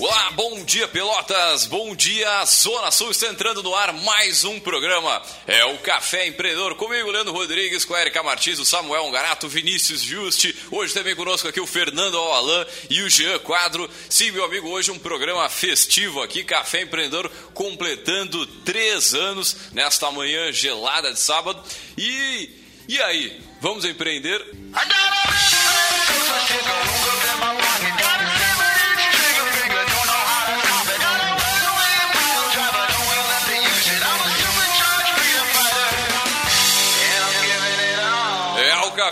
Olá, bom dia Pelotas, bom dia Zona Sul, está entrando no ar mais um programa, é o Café Empreendedor, comigo Leandro Rodrigues, com a Erika Martins, o Samuel Ungarato, Vinícius Juste, hoje também conosco aqui o Fernando Alain e o Jean Quadro, sim meu amigo, hoje um programa festivo aqui, Café Empreendedor completando três anos nesta manhã gelada de sábado e, e aí, vamos empreender? É,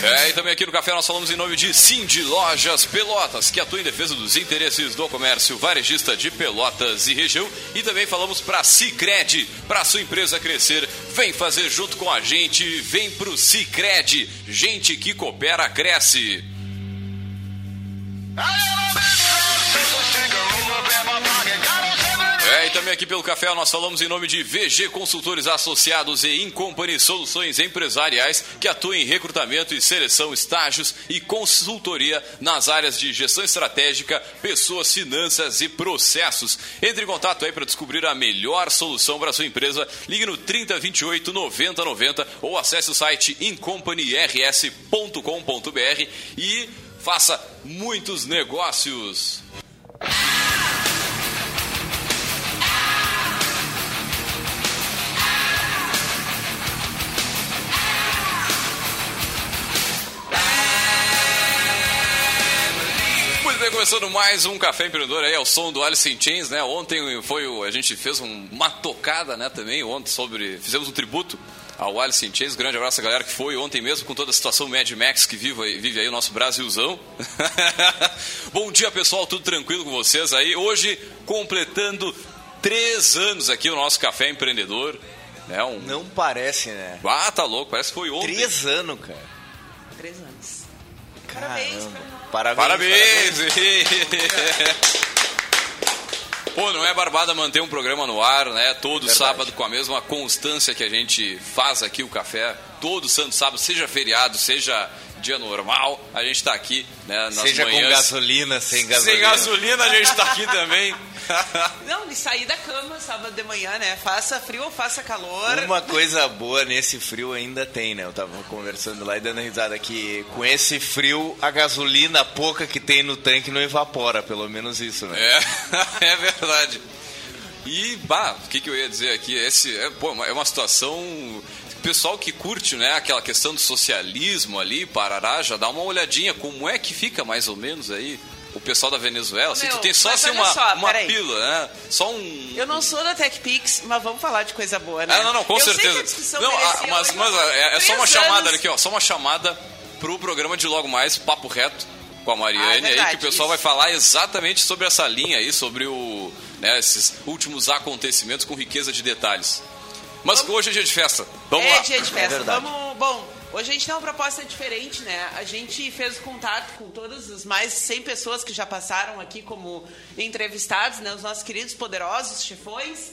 É, e também aqui no Café nós falamos em nome de Cindy Lojas Pelotas, que atua em defesa dos interesses do comércio varejista de Pelotas e região. E também falamos para Cicred, para sua empresa crescer. Vem fazer junto com a gente, vem pro Cicred. Gente que coopera, cresce. É, e também aqui pelo café nós falamos em nome de VG Consultores Associados e Incompany Soluções Empresariais, que atuam em recrutamento e seleção, estágios e consultoria nas áreas de gestão estratégica, pessoas, finanças e processos. Entre em contato aí para descobrir a melhor solução para sua empresa. Ligue no 3028 9090 ou acesse o site incompanyrs.com.br e faça muitos negócios. Começando mais um Café Empreendedor aí, ao som do Alice in Chains, né? Ontem foi o, a gente fez um- uma tocada, né, também, ontem sobre, fizemos um tributo ao Alice in Chains, grande abraço a galera que foi ontem mesmo com toda a situação Mad Max que vive, aí- vive aí o nosso Brasilzão. Bom dia pessoal, tudo tranquilo com vocês aí? Hoje completando três anos aqui o nosso Café Empreendedor, né? Um... Não parece, né? Ah, tá louco, parece que foi ontem. Três anos, cara. Três anos. Caramba. Parabéns. Parabéns! Pô, não é barbada manter um programa no ar, né? Todo Verdade. sábado com a mesma constância que a gente faz aqui o café. Todo santo sábado, seja feriado, seja dia normal, a gente tá aqui, né? Nas Seja com manhãs. gasolina, sem gasolina. Sem gasolina, a gente tá aqui também. Não, de sair da cama sábado de manhã, né? Faça frio ou faça calor. Uma coisa boa nesse frio ainda tem, né? Eu tava conversando lá e dando risada que com esse frio a gasolina pouca que tem no tanque não evapora, pelo menos isso, né? É, é verdade. E, bah, o que, que eu ia dizer aqui? Esse é, pô, é uma situação. Pessoal que curte né, aquela questão do socialismo ali, Parará, já dá uma olhadinha como é que fica mais ou menos aí o pessoal da Venezuela. Assim, Meu, tu tem só assim, uma, só, uma pílula, né? Só um. Eu não sou da TechPix, mas vamos falar de coisa boa, né? Ah, não, não, com Eu certeza. a não, ah, mas, mas é, é só uma três chamada anos. aqui, ó. Só uma chamada pro programa de logo mais, Papo Reto, com a Mariane, Ah, é aí, que o pessoal isso. vai falar exatamente sobre essa linha aí, sobre o, né, esses últimos acontecimentos com riqueza de detalhes. Mas hoje é dia de festa. Vamos é lá. dia de festa. verdade. Vamos. Bom, hoje a gente tem uma proposta diferente, né? A gente fez contato com todas as mais 100 pessoas que já passaram aqui como entrevistados, né? Os nossos queridos poderosos chefões.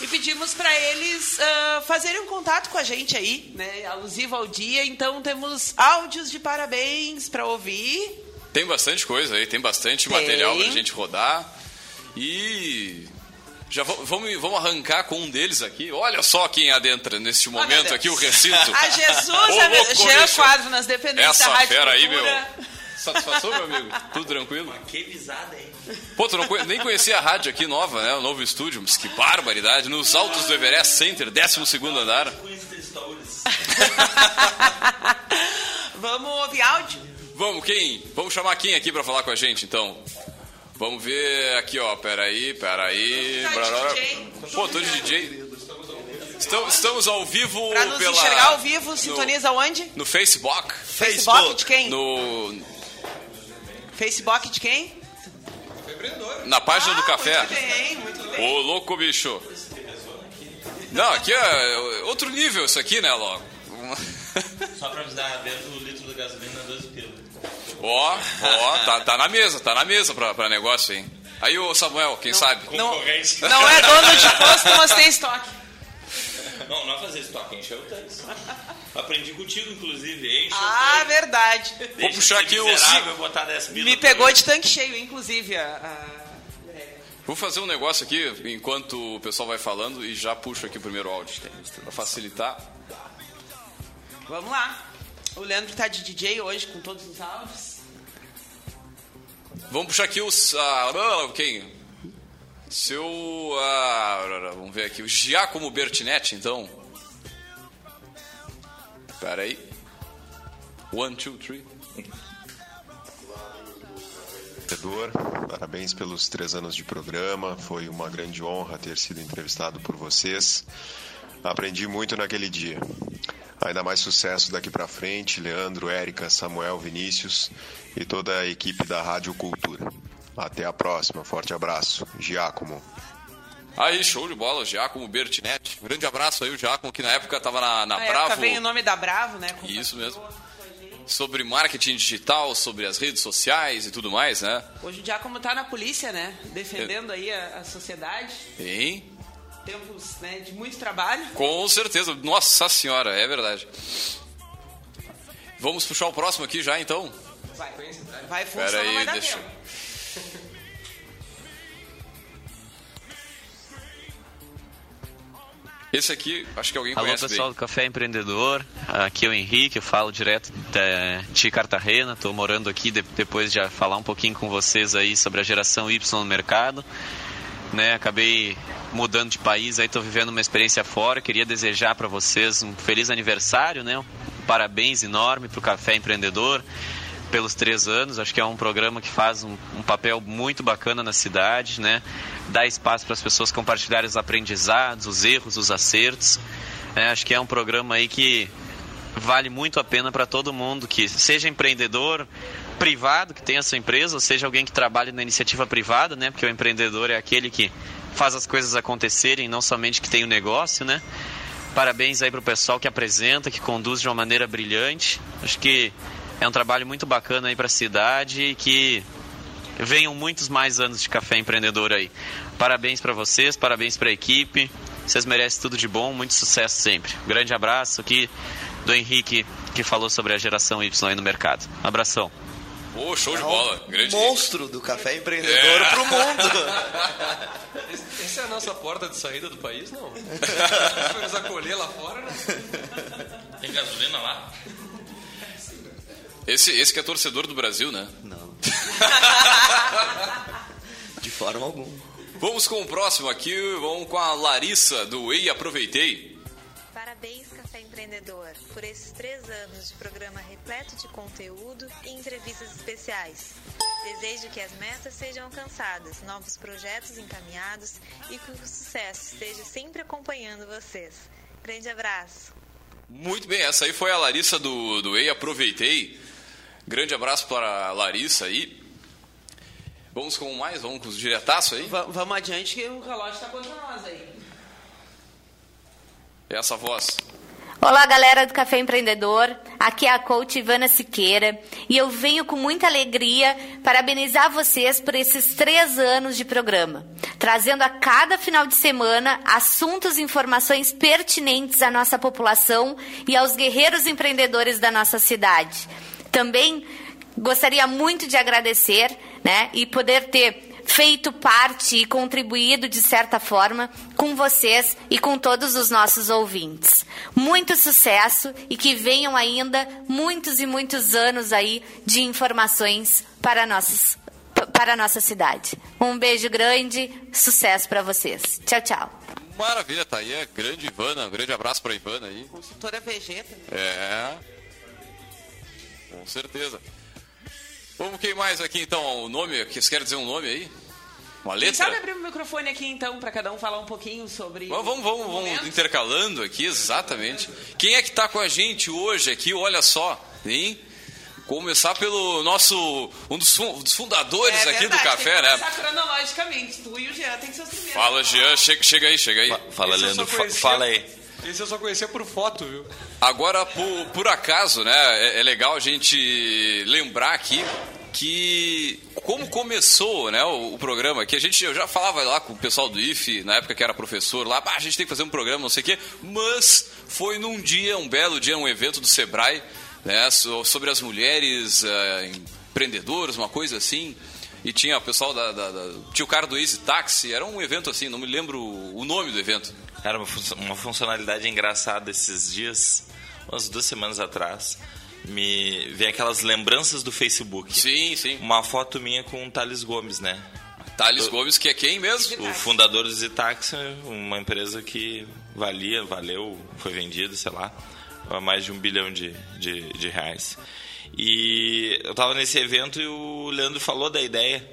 E pedimos para eles ah, fazerem um contato com a gente aí, né? Alusivo ao dia. Então temos áudios de parabéns para ouvir. Tem bastante coisa aí, tem bastante Tem. material pra gente rodar. E. Já va- vamos, vamos arrancar com um deles aqui. Olha só quem adentra neste momento aqui, o recinto. A Jesus, Ô, a louco, Jean. Quadro nas dependências Essa da Rádio fera aí, meu. Satisfação, meu amigo? Tudo tranquilo? Que visada, hein? Pô, tu não conhe- nem conhecia a rádio aqui nova, né? O novo estúdio. Mas que barbaridade. Nos altos do Everest Center, 12 andar. Vamos ouvir áudio? Vamos, quem? Vamos chamar quem aqui pra falar com a gente, então? Vamos ver aqui, ó. Peraí, peraí. Tá de Brarara. DJ. Pô, tô de DJ. Estamos, estamos ao vivo Pra nos pela... enxergar ao vivo, sintoniza onde? No, no Facebook. Facebook de quem? No, Facebook de quem? na página do Ah, café. Muito bem, muito bem. Ô, louco, bicho. Não, aqui é outro nível isso aqui, né, Logo? Só pra avisar, dentro do litro de gasolina, 12 pila. Ó, ó, tá, tá na mesa, tá na mesa pra, pra negócio, hein? Aí, ô Samuel, quem sabe? Não, não é dono de posto, mas tem estoque. Não, não é fazer estoque, encher o tanque. Aprendi contigo, inclusive. Enche Ah, o tanque. verdade. Deixa puxar de ser aqui o miserável, ci- botar 10 pila Me pegou de tanque cheio, inclusive. A, a- Vou fazer um negócio aqui enquanto o pessoal vai falando e já puxo aqui o primeiro áudio. Pra facilitar. Vamos lá. O Leandro tá de DJ hoje com todos os áudios. Vamos puxar aqui os. ah, quem? Seu. ah, vamos ver aqui. O Giacomo Bertinetti, então. Pera aí. One, two, three. Empreendedor, Parabéns pelos três anos de programa. Foi uma grande honra ter sido entrevistado por vocês. Aprendi muito naquele dia. Ainda mais sucesso daqui para frente, Leandro, Érica, Samuel, Vinícius e toda a equipe da Rádio Cultura. Até a próxima. Forte abraço. Giacomo. Aí, show de bola, o Giacomo Bertinetti. Um grande abraço aí, o Giacomo, que na época tava na, na Na Bravo. época veio o nome da Bravo, né? Isso mesmo. Sobre marketing digital, sobre as redes sociais e tudo mais, né? Hoje o Giacomo tá na polícia, né? Defendendo aí a, a sociedade. Hein? Tempos né, de muito trabalho. Com certeza. Nossa senhora, é verdade. Vamos puxar o próximo aqui já, então? Vai, vai Pera funcionar, aí, vai dar deixa- tempo. Esse aqui, acho que alguém Alô conhece pessoal bem. do Café Empreendedor, aqui é o Henrique, eu falo direto de Cartagena, estou morando aqui de- depois de falar um pouquinho com vocês aí sobre a geração Y no mercado. Né, acabei mudando de país, aí estou vivendo uma experiência fora. Queria desejar para vocês um feliz aniversário, né? Um parabéns enorme para o Café Empreendedor pelos três anos. Acho que é um programa que faz um, um papel muito bacana na cidade, né? Dá espaço para as pessoas compartilharem os aprendizados, os erros, os acertos. né? acho que é um programa aí que vale muito a pena para todo mundo que seja empreendedor privado que tenha sua empresa, ou seja alguém que trabalhe na iniciativa privada, né? Porque o empreendedor é aquele que faz as coisas acontecerem, não somente que tem o negócio, né? Parabéns aí pro pessoal que apresenta, que conduz de uma maneira brilhante. Acho que é um trabalho muito bacana aí para a cidade e que venham muitos mais anos de café empreendedor aí. Parabéns para vocês, parabéns para a equipe. Vocês merecem tudo de bom, muito sucesso sempre. Um grande abraço aqui do Henrique que falou sobre a geração Y aí no mercado. Abração. Ô, show de É um bola. Grande. monstro do café empreendedor É. pro mundo. Essa é a nossa porta de saída do país, não? Foi nos acolher lá fora, né? Tem gasolina lá? Esse, esse que é torcedor do Brasil, né? Não. De forma alguma. Vamos com o próximo aqui, vamos com a Larissa do Ei Aproveitei. Parabéns, Empreendedor, por esses três anos de programa repleto de conteúdo e entrevistas especiais. Desejo que as metas sejam alcançadas, novos projetos encaminhados e que o sucesso esteja sempre acompanhando vocês. Grande abraço! Muito bem, essa aí foi a Larissa do, do Ei Aproveitei. Grande abraço para a Larissa aí. Vamos com mais, vamos com os diretaço aí. Va- vamos adiante que o relógio tá contra nós aí. Essa voz. Olá, galera do Café Empreendedor. Aqui é a coach Ivana Siqueira e eu venho com muita alegria parabenizar vocês por esses três anos de programa, trazendo a cada final de semana assuntos e informações pertinentes à nossa população e aos guerreiros empreendedores da nossa cidade. Também gostaria muito de agradecer, né, e poder ter feito parte e contribuído de certa forma com vocês e com todos os nossos ouvintes. Muito sucesso e que venham ainda muitos e muitos anos aí de informações para nossos para a nossa cidade. Um beijo grande, sucesso para vocês. Tchau, tchau. Maravilha, tá aí a grande Ivana. Um grande abraço para Ivana aí. Consultora Vegeta. É. Com certeza. Vamos quem mais aqui então? O nome, que você quer dizer um nome aí? Uma Quem letra? sabe abrir o microfone aqui então para cada um falar um pouquinho sobre. Vamos, vamos, vamos, vamos intercalando aqui, exatamente. Quem é que tá com a gente hoje aqui? Olha só, hein? Começar pelo nosso. um dos, fun- dos fundadores É aqui verdade, do café, tem que né? começar cronologicamente. Tu e o Jean tem que ser os primeiros. Fala, Jean, chega, chega aí, chega aí. Fala, Esse eu Leandro, fa- fala aí. Esse eu só conhecia por foto, viu? Agora, por, por acaso, né? É, é legal a gente lembrar aqui que como começou, né, o, o programa, que a gente eu já falava lá com o pessoal do IFE, na época que era professor lá, "Ah, a gente tem que fazer um programa, não sei o quê, mas foi num dia, um belo dia, um evento do Sebrae, né, so- sobre as mulheres eh, empreendedoras, uma coisa assim. E tinha o pessoal da, da- da- Tinha o cara do Easy Taxi, era um evento assim, não me lembro o nome do evento. Era uma, fun- uma funcionalidade engraçada esses dias, umas duas semanas atrás. Me vem aquelas lembranças do Facebook. Sim, sim. Uma foto minha com o Thales Gomes, né? Thales Gomes, que é quem mesmo? O fundador do Zitaxi, uma empresa que valia, valeu, foi vendida, sei lá, a mais de um bilhão de, de, de reais. E eu tava nesse evento e o Leandro falou da ideia.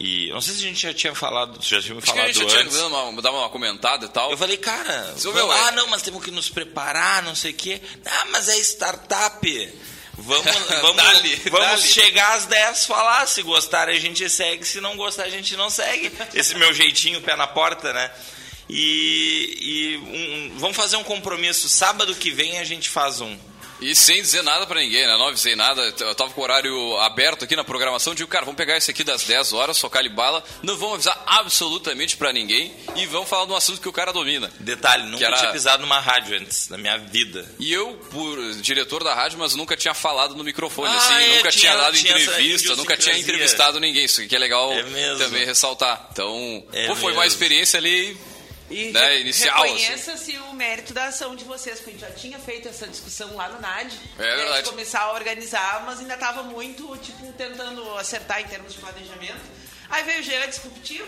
E não sei se a gente já tinha falado, já tinha me Acho que a falado gente já antes. tinha uma, dar uma comentada e tal. Eu falei, cara, vamos- ah, não, mas temos que nos preparar, não sei o quê. Ah, mas é startup. Vamos, vamos, Dá-lhe, vamos dá-lhe. chegar às 10 falar. Se gostar, a gente segue. Se não gostar, a gente não segue. Esse meu jeitinho, pé na porta, né? E, e um- vamos fazer um compromisso. Sábado que vem a gente faz um. E sem dizer nada pra ninguém, né? Não avisei nada. Eu tava com o horário aberto aqui na programação. Digo, cara, vamos pegar esse aqui das 10 horas, socar de bala. Não vamos avisar absolutamente pra ninguém. E vamos falar de um assunto que o cara domina. Detalhe, nunca Que era- tinha pisado numa rádio antes, na minha vida. E eu, por diretor da rádio, mas nunca tinha falado no microfone, Ah, assim, é, nunca tinha, tinha- dado tinha entrevista, nunca tinha entrevistado ninguém. Isso aqui é legal É também ressaltar. Então, É pô, foi mesmo. uma experiência ali E né, inicial. assim. reconheça-se o mérito da ação de vocês, porque a gente já tinha feito essa discussão lá no NAD. É né, verdade. De começar a organizar, mas ainda estava muito, tipo, tentando acertar em termos de planejamento. Aí veio o Jean discutiu.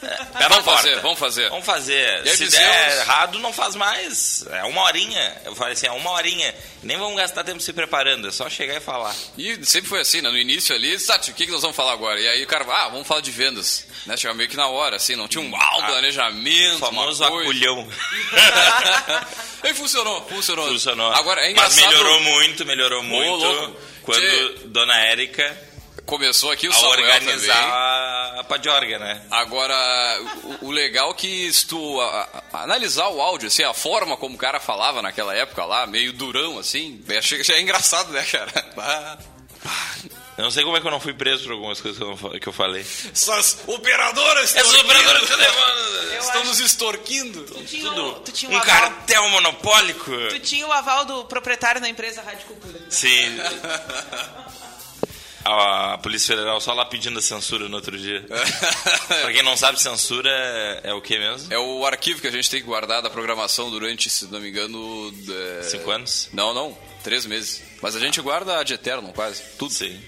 Pé na Vamos porta. fazer, vamos fazer. Vamos fazer. Se fizemos- der errado, não faz mais. É uma horinha. Eu falei assim, é uma horinha. Nem vamos gastar tempo se preparando, é só chegar e falar. E sempre foi assim, né? No início ali, Sati, o que, que nós vamos falar agora? E aí o cara, ah, vamos falar de vendas. Né? Chegava meio que na hora, assim, não tinha um ah, um planejamento. O famoso aculhão. e funcionou, funcionou. Funcionou. Agora, é Mas melhorou muito, melhorou muito. Quando. Dona Érica Começou aqui o a Samuel organizar também. a, Padiorga, né? Agora, o, o legal é que se tu a- a- analisar o áudio, assim, a forma como o cara falava naquela época lá, meio durão, assim, é, é engraçado, né, cara? Ah, Eu não sei como é que eu não fui preso por algumas coisas que eu, não fa- que eu falei. Essas operadoras Essas operadoras telefone. estão nos extorquindo. Tu tinha, Tudo. o- tu tinha um Um aval, cartel monopólico. Tu tinha o aval do proprietário da empresa Rádio Cultura. Sim. A Polícia Federal só lá pedindo a censura no outro dia. pra quem não sabe, censura é, é o que mesmo? É o arquivo que a gente tem que guardar da programação durante, se não me engano... é, Cinco anos? Não, não, três meses. Mas a gente guarda de eterno, quase. Tudo. Sim.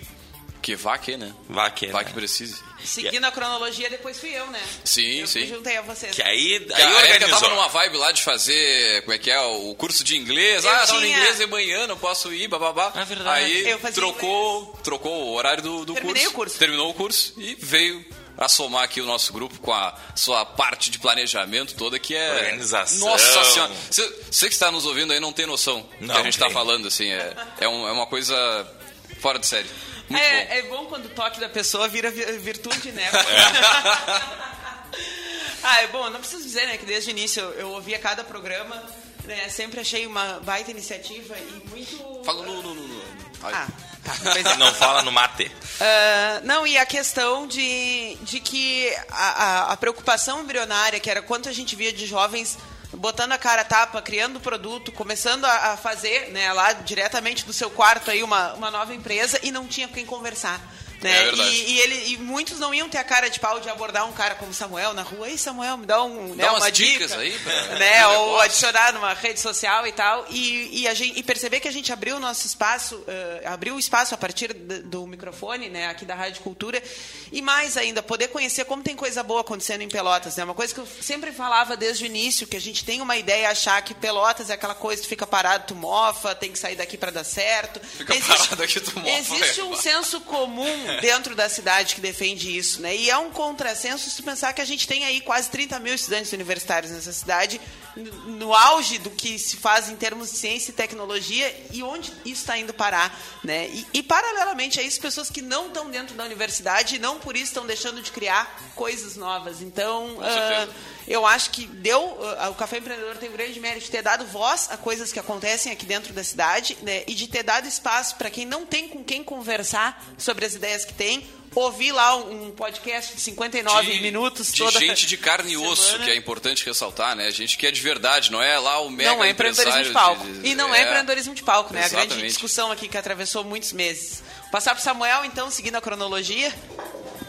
Que vá que, né? Vá que, Vá né? que precise. Seguindo a cronologia, depois fui eu, né? Sim, eu sim. juntei a vocês. Que aí, Aí a Erika organizou. tava numa vibe lá de fazer, como é que é, o curso de inglês. Eu ah, tava no tinha- inglês de manhã, não posso ir, bababá. É verdade. Aí Eu fazia trocou, trocou o horário do, do Terminei curso. o curso. Terminou o curso e veio a somar aqui o nosso grupo com a sua parte de planejamento toda, que é... Organização. Nossa Senhora! Você, você que está nos ouvindo aí não tem noção do que a gente está falando, assim. É, é, um- é uma coisa fora de série. Muito bom. É, é bom quando o toque da pessoa vira vi- virtude, né? ah, é bom, não preciso dizer, né, que desde o início eu, eu ouvia cada programa, né, sempre achei uma baita iniciativa e muito... Fala no... no, no, no. Ah, tá, é. Não fala no mate. Ah, não, e a questão de, de que a, a- a preocupação embrionária, que era quanto a gente via de jovens botando a cara a tapa, criando produto, começando a, a fazer né, lá diretamente do seu quarto aí uma, uma nova empresa e não tinha com quem conversar. Né? É verdade. E, e ele, e muitos não iam ter a cara de pau de abordar um cara como Samuel na rua. Ei, Samuel, me dá, um, né, umas uma dicas dica, aí pra- né? Ou negócio. adicionar numa rede social e tal. E, e, a gente, e perceber que a gente abriu o nosso espaço, eh, abriu o espaço a partir do microfone, né, aqui da Rádio Cultura. E mais ainda, poder conhecer como tem coisa boa acontecendo em Pelotas. Né? Uma coisa que eu sempre falava desde o início, que a gente tem uma ideia, achar que Pelotas é aquela coisa que tu fica parado, tu mofa, tem que sair daqui para dar certo. Fica parado aqui, tu mofa, Existe é. um senso comum dentro da cidade que defende isso, né? E é um contrassenso se pensar que a gente tem aí quase 30 mil estudantes universitários nessa cidade, no, auge do que se faz em termos de ciência e tecnologia e onde isso está indo parar, né? E, e, paralelamente a isso, pessoas que não estão dentro da universidade e não por isso estão deixando de criar coisas novas. Então, uh, eu acho que deu uh, o Café Empreendedor tem um grande mérito de ter dado voz a coisas que acontecem aqui dentro da cidade, né? E de ter dado espaço para quem não tem com quem conversar sobre as ideias que tem ouvir lá um podcast de 59 de, minutos de toda gente de carne e osso, semana. que é importante ressaltar, né? Gente que é de verdade, não é lá o mega Não é empreendedorismo de palco. de- e não é, empreendedorismo de palco, né? A grande Exatamente. discussão aqui que atravessou muitos meses. Passar para Samuel, então, seguindo a cronologia.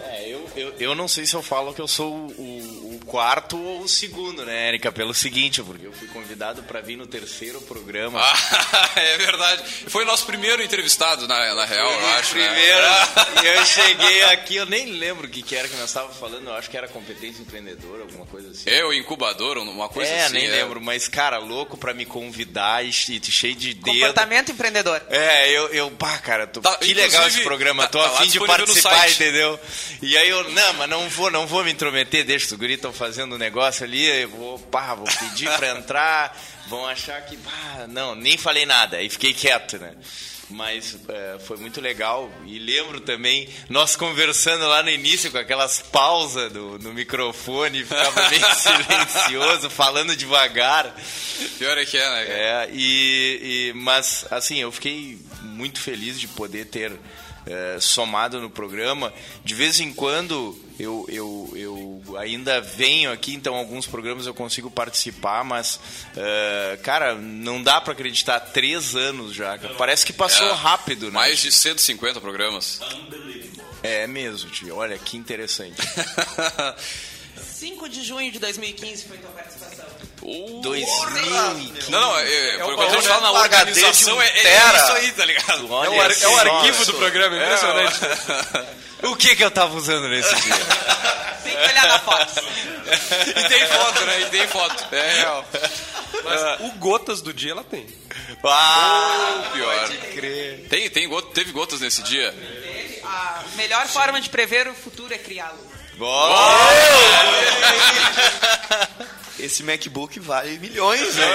É, eu, eu, eu não sei se eu falo que eu sou o quarto ou o segundo, né, Érica? Pelo seguinte, porque eu fui convidado para vir no terceiro programa. Ah, é verdade. Foi o nosso primeiro entrevistado, na, na real, eu acho. né? Primeiro, e eu cheguei aqui, eu nem lembro o que, que era que nós estávamos falando, eu acho que era competência empreendedora, alguma coisa assim. Eu, incubador, uma coisa é, assim. nem é. lembro, mas, cara, louco pra me convidar e che- cheio de dedo. Comportamento empreendedor. É, eu, eu pá, cara, tô, Tá, que legal esse programa, tá- tô tá lá a fim de participar, entendeu? E aí eu, não, mas não vou, não vou me intrometer, deixa os guris estão fazendo um negócio ali, eu vou, pá, vou pedir pra entrar, vão achar que, pá, não, nem falei nada, aí fiquei quieto, né? Mas é, foi muito legal e lembro também nós conversando lá no início com aquelas pausas do, no microfone, ficava meio silencioso, falando devagar. Pior é que é, né? É, e, e- mas assim, eu fiquei muito feliz de poder ter é, somado no programa. De vez em quando eu, eu, eu ainda venho aqui, então alguns programas eu consigo participar, mas é, cara, não dá pra acreditar, três anos já. cara. Parece que passou É, rápido, né? Mais de 150 programas. É mesmo, tio. Olha que interessante. 5 de junho de 2015 foi tua participação. 2015. Não, não, é, É o quando a gente fala na organização, um é, é isso aí, tá ligado? Olha É o, ar- é o arquivo do programa, é impressionante. O que que eu tava usando nesse dia? Tem que olhar na foto. E tem foto, né? E tem foto. É real. Mas o Gotas do dia ela tem. Ah, Pior. pode crer. Tem, tem, gota- teve gotas nesse dia? A melhor forma de prever o futuro é criá-lo. Esse MacBook vale milhões, né?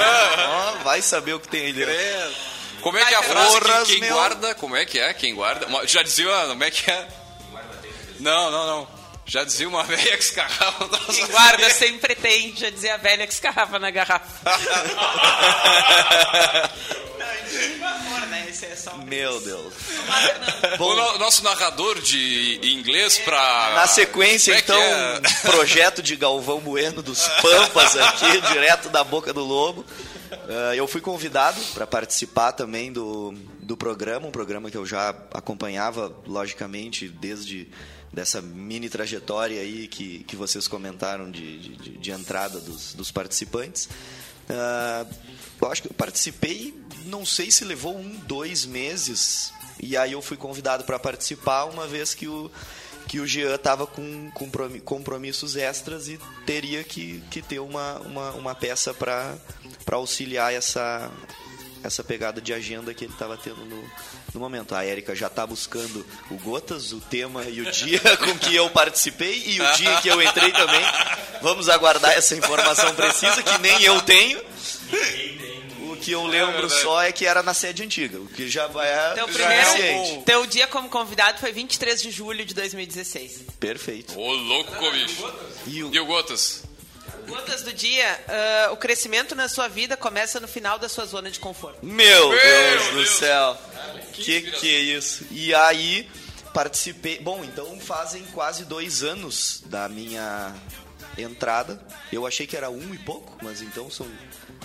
Ó, vai saber o que tem aí dentro. Como é que é a frase Porras, que quem meu. guarda... Como é que é? Quem guarda... Já dizia... Como é que é? Não, não, não. Já dizia uma velha que escarrava... Quem guarda sempre tem, já dizia a velha que escarrava na garrafa. É só Meu Deus. O no- nosso narrador de inglês pra... Na sequência, Como é então, é? um projeto de Galvão Bueno dos Pampas aqui, direto da boca do lobo. Ah, eu fui convidado para participar também do, do programa, um programa que eu já acompanhava, logicamente, desde dessa mini trajetória aí que, que vocês comentaram de, de, de entrada dos, dos participantes. Ah, eu acho que eu participei, não sei se levou um, dois meses, e aí eu fui convidado para participar uma vez que o, que o Jean estava com compromi- compromissos extras e teria que, que ter uma, uma, uma peça para auxiliar essa, essa pegada de agenda que ele estava tendo no, no momento. A Érica já está buscando o Gotas, o tema e o dia com que eu participei e o dia que eu entrei também. Vamos aguardar essa informação precisa, que nem eu tenho. O que eu lembro só é que era na sede antiga, o que já vai Teu já primeiro, é ciente. teu dia como convidado foi 23 de julho de 2016. Perfeito. Ô, louco, bicho. E o, E o Gotas? Gotas do dia, ah, o crescimento na sua vida começa no final da sua zona de conforto. Meu Deus do Deus. céu. Que que é isso? E aí participei. Bom, então fazem quase dois anos da minha entrada. Eu achei que era um e pouco, mas então são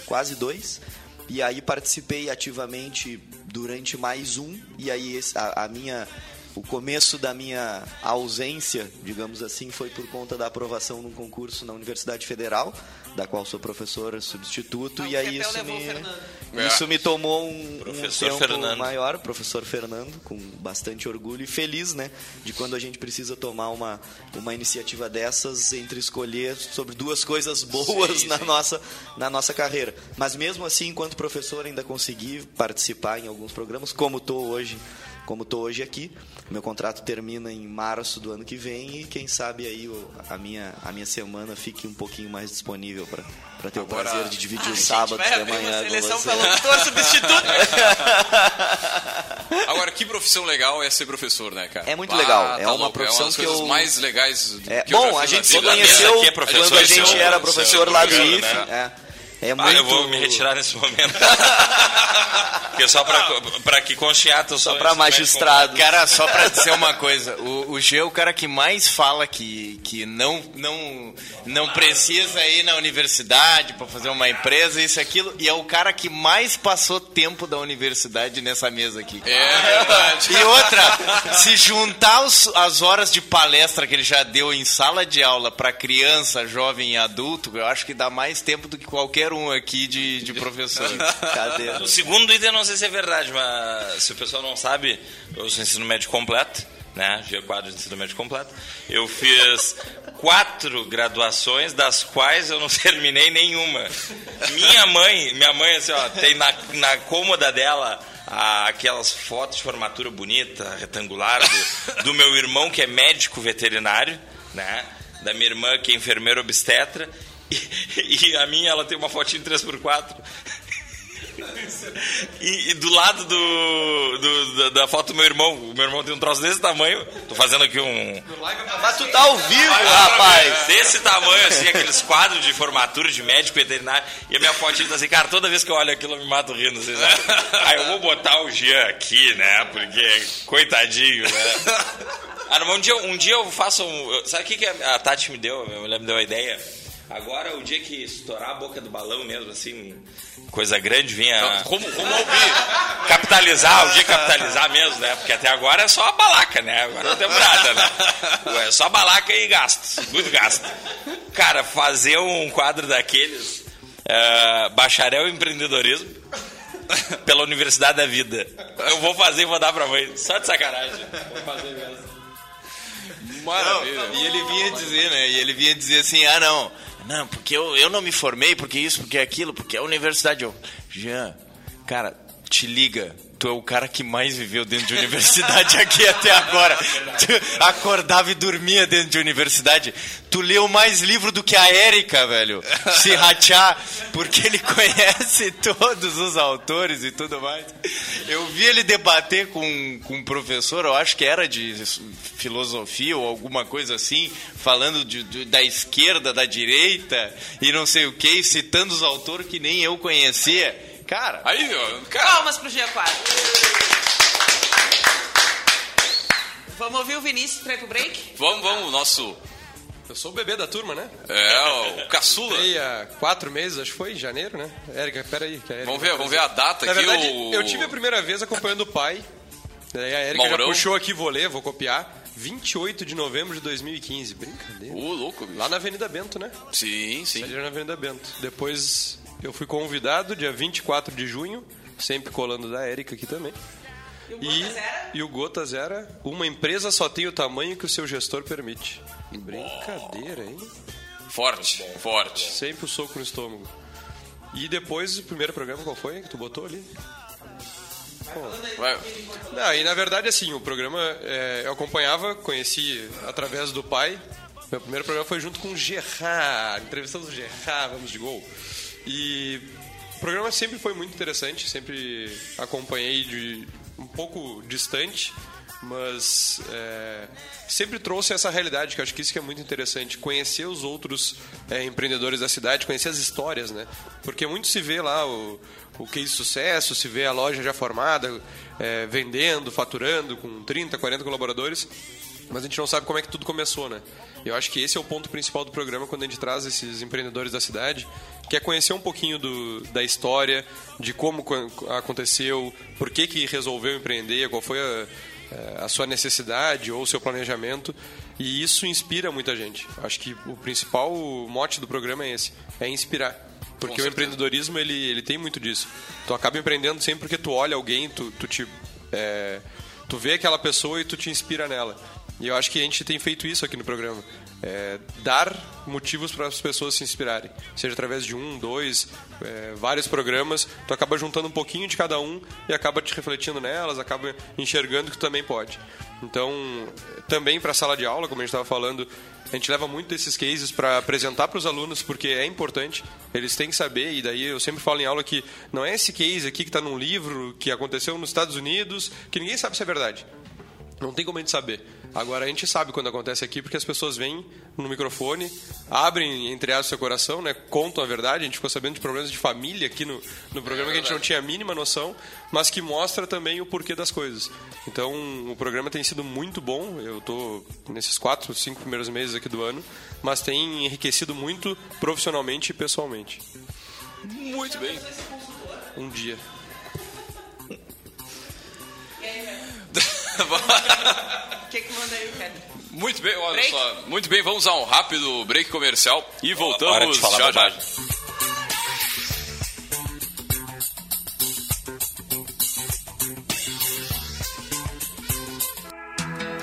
quase dois. E aí participei ativamente durante mais um. E aí a, a minha o começo da minha ausência, digamos assim, foi por conta da aprovação num concurso na Universidade Federal, da qual sou professor substituto. Ah, e aí isso me, Fernando. isso me tomou um, um Professor tempo Fernando. maior, professor Fernando, com bastante orgulho e feliz, né, de quando a gente precisa tomar uma, uma iniciativa dessas entre escolher sobre duas coisas boas na nossa na nossa carreira. Mas mesmo assim, enquanto professor, ainda consegui participar em alguns programas, como estou hoje como estou hoje aqui. Meu contrato termina em março do ano que vem e quem sabe aí a, minha, a minha semana fique um pouquinho mais disponível para ter Agora- o prazer de dividir Ah, o sábado de manhã com seleção você. pra locutor substituto. Agora, que profissão legal é ser professor, né, cara? É muito legal. É tá uma louco. profissão é uma das que coisas eu- mais legais É, que bom, a gente se conheceu é professor, quando a é gente era é o professor lá do professor, IF. né? É, é Ah, muito... eu vou me retirar nesse momento. Porque só pra, pra que conste ato, eu sou Só pra ensino médio magistrado. Cara, só pra dizer uma coisa, o, o G é o cara que mais fala que, que não, não, não precisa ir na universidade pra fazer uma empresa, isso e aquilo, e é o cara que mais passou tempo da universidade nessa mesa aqui. É verdade. E outra, se juntar os- as horas de palestra que ele já deu em sala de aula pra criança, jovem e adulto, eu acho que dá mais tempo do que qualquer um aqui de, de professor. Cadeira. O segundo item, eu não sei se é verdade, mas se o pessoal não sabe, eu sou ensino médio completo, né? G4 de ensino médio completo. Eu fiz quatro graduações, das quais eu não terminei nenhuma. Minha mãe, minha mãe, assim, ó, tem na, na cômoda dela a- aquelas fotos de formatura bonita, retangular, do, do meu irmão que é médico veterinário, né? Da minha irmã que é enfermeira obstetra. E, e a minha, ela tem uma fotinha em 3x4. E, e do lado do, do- da, da foto do meu irmão, o meu irmão tem um troço desse tamanho. Tô fazendo aqui um. Mas tu tá ao vivo, rapaz! Desse tamanho, assim, aqueles quadros de formatura de médico veterinário. E a minha fotinha tá assim, cara, toda vez que eu olho aquilo eu me mato rindo. Assim, né? Aí eu vou botar o Jean aqui, né? Porque, coitadinho, né? Ah, um dia, um dia eu faço um. Sabe o que, que a Tati me deu? A mulher me deu a ideia. Agora, o dia que estourar a boca do balão mesmo, assim, coisa grande, vinha. Como, como ouvir? Capitalizar, o dia capitalizar mesmo, né? Porque até agora é só a balaca, né? Agora não tem nada, né? É só balaca e gastos, muito gasto. Cara, fazer um quadro daqueles, eh, bacharel em empreendedorismo, pela Universidade da Vida. Eu vou fazer e vou dar pra mãe, só de sacanagem. Vou fazer mesmo. Maravilha. E ele vinha dizer, né? E ele vinha dizer assim, ah não, não, porque eu, eu não me formei, porque isso, porque aquilo, porque a universidade. Eu, Jean, cara, te liga. Tu é o cara que mais viveu dentro de universidade aqui até agora. Tu acordava e dormia dentro de universidade. Tu leu mais livro do que a Érica, velho. Se rachar, porque ele conhece todos os autores e tudo mais. Eu vi ele debater com, com um professor, eu acho que era de filosofia ou alguma coisa assim, falando de, de- da esquerda, da direita e não sei o que, citando os autores que nem eu conhecia. Cara, Aí, ó, cara, Palmas pro G4. Vamos ouvir o Vinícius pra ir pro break? vamos, vamos, o nosso. Eu sou o bebê da turma, né? É, o caçula. Entrei há quatro meses, acho que foi em janeiro, né? Érica, peraí. Que a Érica Vamos ver, vamos ver a data Na aqui. verdade, o... eu tive a primeira vez acompanhando o pai. Daí a Érica já puxou aqui, vou ler, vou copiar. 28 de novembro de 2015. Brincadeira. Ô, louco, bicho. Lá na Avenida Bento, né? Sim, sim. Ali na Avenida Bento. Depois eu fui convidado, dia 24 de junho, sempre colando da Érica aqui também. E, e o Gotas era uma empresa só tem o tamanho que o seu gestor permite. Brincadeira, hein? Forte, forte. Sempre o soco no estômago. E depois, o primeiro programa, qual foi que tu botou ali? Vai. Não, e na verdade, assim, o programa é, eu acompanhava, conheci através do pai. Meu primeiro programa foi junto com o Gerard, entrevistamos o Gerard, vamos de gol. E o programa sempre foi muito interessante, sempre acompanhei de um pouco distante, mas é, sempre trouxe essa realidade, que eu acho que isso que é muito interessante, conhecer os outros é, empreendedores da cidade, conhecer as histórias, né? Porque muito se vê lá o, o case de sucesso, se vê a loja já formada, é, vendendo, faturando, com 30, 40 colaboradores, mas a gente não sabe como é que tudo começou, né? Eu acho que esse é o ponto principal do programa quando a gente traz esses empreendedores da cidade, que é conhecer um pouquinho do, da história, de como co- aconteceu, por que, que resolveu empreender, qual foi a, a sua necessidade ou o seu planejamento. E isso inspira muita gente. Acho que o principal mote do programa é esse, é inspirar. Porque o empreendedorismo, ele, ele tem muito disso. Tu acaba empreendendo sempre porque tu olha alguém, tu, tu te... eh, tu vê aquela pessoa e tu te inspira nela. E eu acho que a gente tem feito isso aqui no programa. É, dar motivos para as pessoas se inspirarem. Seja através de um, dois, é, vários programas, tu acaba juntando um pouquinho de cada um e acaba te refletindo nelas, acaba enxergando que tu também pode. Então, também para a sala de aula, como a gente estava falando, a gente leva muito desses cases para apresentar para os alunos, porque é importante, eles têm que saber, e daí eu sempre falo em aula que não é esse case aqui que está num livro que aconteceu nos Estados Unidos, que ninguém sabe se é verdade. Não tem como a gente saber. Agora a gente sabe quando acontece aqui porque as pessoas vêm no microfone, abrem entre aspas seu coração, né, contam a verdade. A gente ficou sabendo de problemas de família aqui no, no programa que a gente não tinha a mínima noção, mas que mostra também o porquê das coisas. Então o programa tem sido muito bom. Eu estou nesses quatro, cinco primeiros meses aqui do ano, mas tem enriquecido muito profissionalmente e pessoalmente. Muito bem. Um dia. O que, que manda aí, Pedro? Muito bem, olha Break? só. Muito bem, vamos a um rápido break comercial e Hora voltamos de falar já já.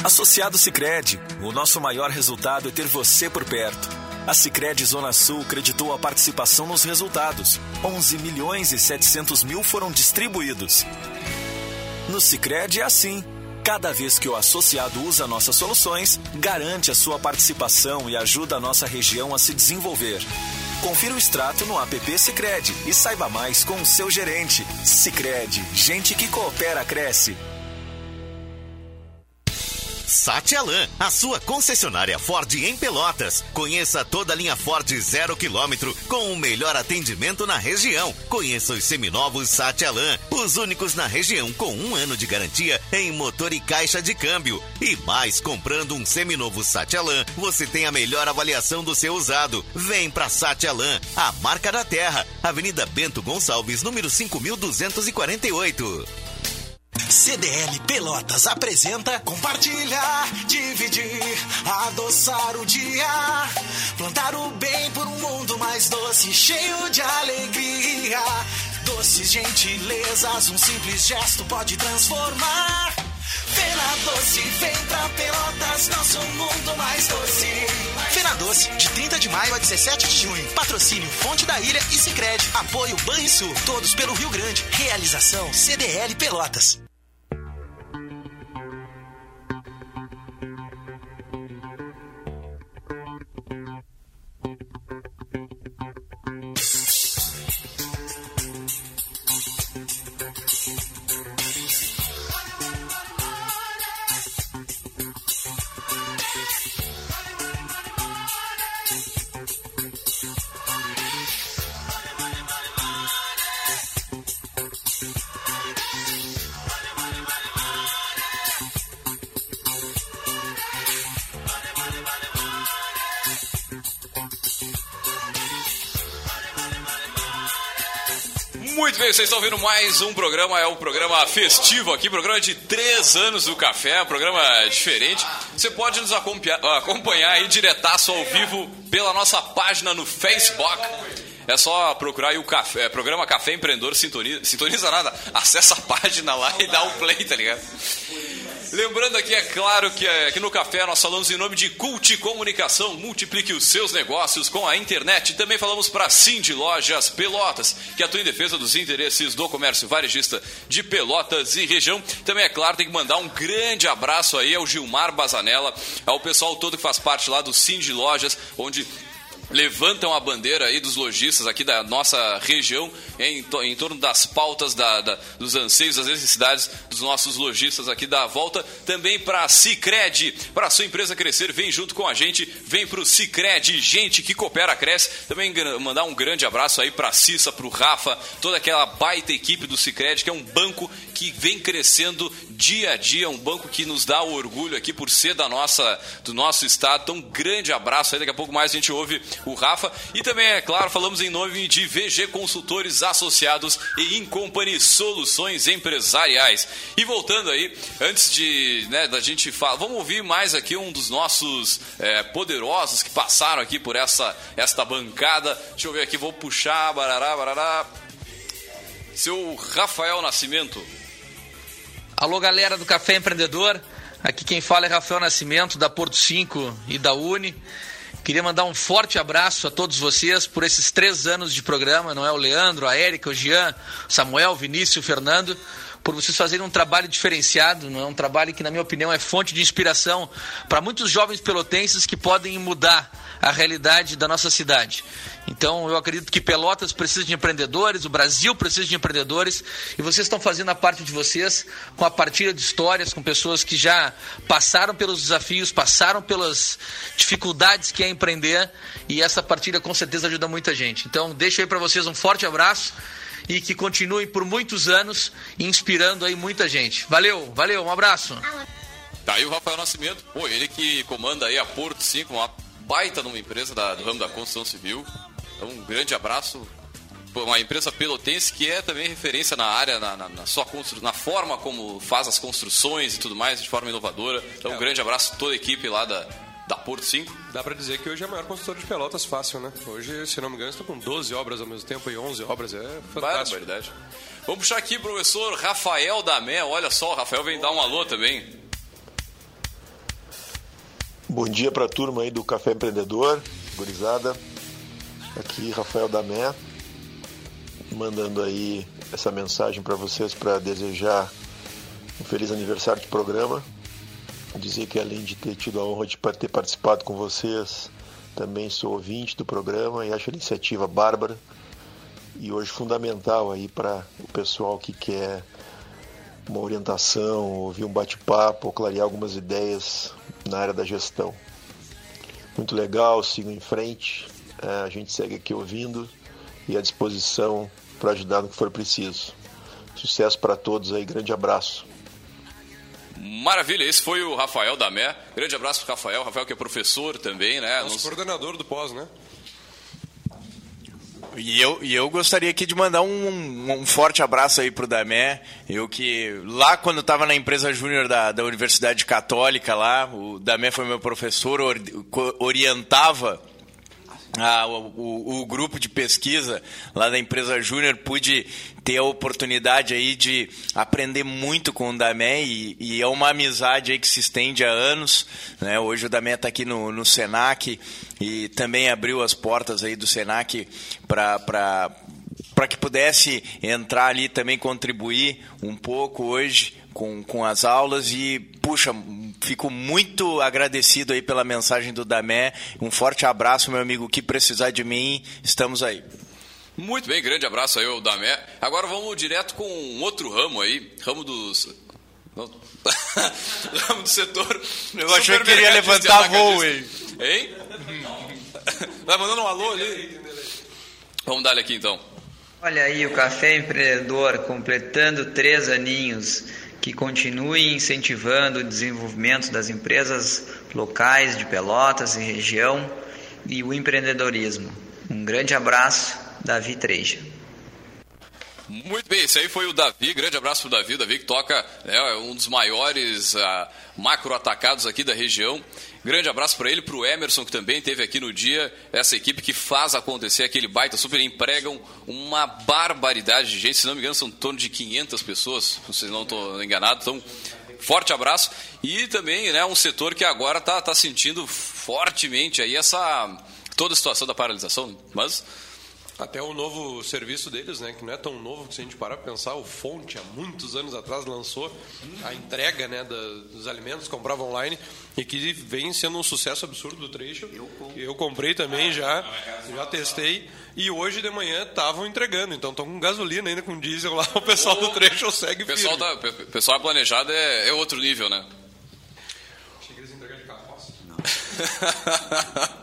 Associado Sicredi, o nosso maior resultado é ter você por perto. A Sicredi Zona Sul creditou a participação nos resultados. 11 milhões e 700 mil foram distribuídos. No Sicredi é assim. Cada vez que o associado usa nossas soluções, garante a sua participação e ajuda a nossa região a se desenvolver. Confira o extrato no app Sicredi e saiba mais com o seu gerente. Sicredi, gente que coopera cresce. Satialan, a sua concessionária Ford em Pelotas. Conheça toda a linha Ford zero quilômetro com o melhor atendimento na região. Conheça os seminovos Satialan, os únicos na região com um ano de garantia em motor e caixa de câmbio. E mais, comprando um seminovo Satialan, você tem a melhor avaliação do seu usado. Vem pra Satialan, a marca da terra. Avenida Bento Gonçalves, número 5248. CDL Pelotas apresenta compartilhar, dividir, adoçar o dia, plantar o bem por um mundo mais doce, cheio de alegria. Doces gentilezas, um simples gesto pode transformar. Fena Doce, vem pra Pelotas, nosso mundo mais doce. Fena Doce, de 30 de maio a 17 de junho. Patrocínio Fonte da Ilha e Sicredi. Apoio Banrisul, todos pelo Rio Grande. Realização CDL Pelotas. Vocês estão ouvindo mais um programa, é o programa festivo aqui, programa de três anos do café, um programa diferente. Você pode nos acompanhar, aí diretaço ao vivo pela nossa página no Facebook. É só procurar aí o café, programa Café Empreendedor, sintoniza, sintoniza nada, acessa a página lá e dá o play, tá ligado? Lembrando aqui, é claro que é, aqui no Café nós falamos em nome de Cult Comunicação. Multiplique os seus negócios com a internet. Também falamos para Cindy Lojas Pelotas, que atua em defesa dos interesses do comércio varejista de Pelotas e região. Também, é claro, tem que mandar um grande abraço aí ao Gilmar Bazanella, ao pessoal todo que faz parte lá do Cindy Lojas, onde levantam a bandeira aí dos lojistas aqui da nossa região em, em torno das pautas da, da- dos anseios, das necessidades dos nossos lojistas aqui da volta. Também para a Cicred, para sua empresa crescer, vem junto com a gente, vem para o Cicred, gente que coopera, cresce. Também mandar um grande abraço aí para a Cissa, para o Rafa, toda aquela baita equipe do Cicred, que é um banco que vem crescendo dia a dia, um banco que nos dá orgulho aqui por ser da nossa, do nosso estado. Então, um grande abraço aí, daqui a pouco mais a gente ouve o Rafa. E também, é claro, falamos em nome de VG Consultores Associados e Incompany Soluções Empresariais. E voltando aí, antes de né, da gente falar, vamos ouvir mais aqui um dos nossos é, poderosos que passaram aqui por essa esta bancada. Deixa eu ver aqui, vou puxar, barará, barará. Seu Rafael Nascimento. Alô, galera do Café Empreendedor. Aqui quem fala é Rafael Nascimento, da Porto 5 e da Uni. Queria mandar um forte abraço a todos vocês por esses três anos de programa, não é? O Leandro, a Érica, o Jean, o Samuel, o Vinícius, o Fernando por vocês fazerem um trabalho diferenciado, não é um trabalho que, na minha opinião, é fonte de inspiração para muitos jovens pelotenses que podem mudar a realidade da nossa cidade. Então, eu acredito que Pelotas precisa de empreendedores, o Brasil precisa de empreendedores, e vocês estão fazendo a parte de vocês com a partilha de histórias, com pessoas que já passaram pelos desafios, passaram pelas dificuldades que é empreender, e essa partilha com certeza ajuda muita gente. Então, deixo aí para vocês um forte abraço e que continuem por muitos anos inspirando aí muita gente. Valeu, valeu, um abraço. Tá aí o Rafael Nascimento, pô, ele que comanda aí a Porto 5, uma baita numa empresa da, do ramo da construção civil. Então, um grande abraço. Uma empresa pelotense que é também referência na área, na, na, na sua constru... na forma como faz as construções e tudo mais, de forma inovadora. Então, um grande abraço a toda a equipe lá da, da Porto 5. Dá pra dizer que hoje é a maior construtora de pelotas fácil, né? Hoje, se não me engano, estão com 12 obras ao mesmo tempo e 11 obras. É fantástico. Verdade. Vamos puxar aqui, professor Rafael Damé. Olha só, o Rafael vem dar um alô também. Bom dia para a turma aí do Café Empreendedor, gurizada. Aqui Rafael Damé, mandando aí essa mensagem para vocês para desejar um feliz aniversário de programa dizer que além de ter tido a honra de ter participado com vocês, também sou ouvinte do programa e acho a iniciativa bárbara e hoje fundamental aí para o pessoal que quer uma orientação, ouvir um bate-papo, clarear algumas ideias na área da gestão. Muito legal, sigo em frente, é, a gente segue aqui ouvindo e à disposição para ajudar no que for preciso. Sucesso para todos aí, grande abraço. Maravilha, esse foi o Rafael Damé. Grande abraço pro Rafael. Rafael que é professor também, né? Nosso Nos... coordenador do pós, né? E eu, e eu gostaria aqui de mandar um, um forte abraço aí pro Damé. Eu que lá quando estava na empresa júnior da, da Universidade Católica lá, o Damé foi meu professor, orientava ah, o, o, grupo de pesquisa lá da empresa Júnior pude ter a oportunidade aí de aprender muito com o Damé e, e é uma amizade aí que se estende há anos. Né? Hoje o Damé está aqui no, no Senac e também abriu as portas aí do Senac para para que pudesse entrar ali também contribuir um pouco hoje com, com as aulas e, puxa, fico muito agradecido aí pela mensagem do Damé. Um forte abraço, meu amigo. O que precisar de mim, estamos aí. Muito bem, grande abraço aí ao Damé. Agora vamos direto com um outro ramo aí, ramo dos... ramo do setor... Eu achei que queria levantar voo, hein? Hein? Vai mandando um alô ali. Vamos dar aqui então. Olha aí o Café Empreendedor completando três aninhos que continue incentivando o desenvolvimento das empresas locais de Pelotas e região e o empreendedorismo. Um grande abraço, Davi Treja. Muito bem, esse aí foi o Davi, grande abraço para o Davi, Davi que toca, né, é um dos maiores uh, macro atacados aqui da região. Grande abraço para ele, para o Emerson, que também teve aqui no dia. Essa equipe que faz acontecer aquele baita super empregam uma barbaridade de gente. Se não me engano, são em torno de 500 pessoas, se não estou enganado. Então, forte abraço. E também né, um setor que agora está tá sentindo fortemente aí essa toda a situação da paralisação. Mas até o novo serviço deles, né, que não é tão novo se a gente parar para pensar, o Fonte, há muitos anos atrás, lançou a entrega né, dos alimentos, comprava online, e que vem sendo um sucesso absurdo do trecho. Eu, eu comprei também ah, já, já testei, e hoje de manhã estavam entregando, então estão com gasolina ainda, com diesel lá, o pessoal do trecho segue o pessoal firme. Tá, o pessoal planejado é, é outro nível, né? Achei que eles entregar de carroça. Não.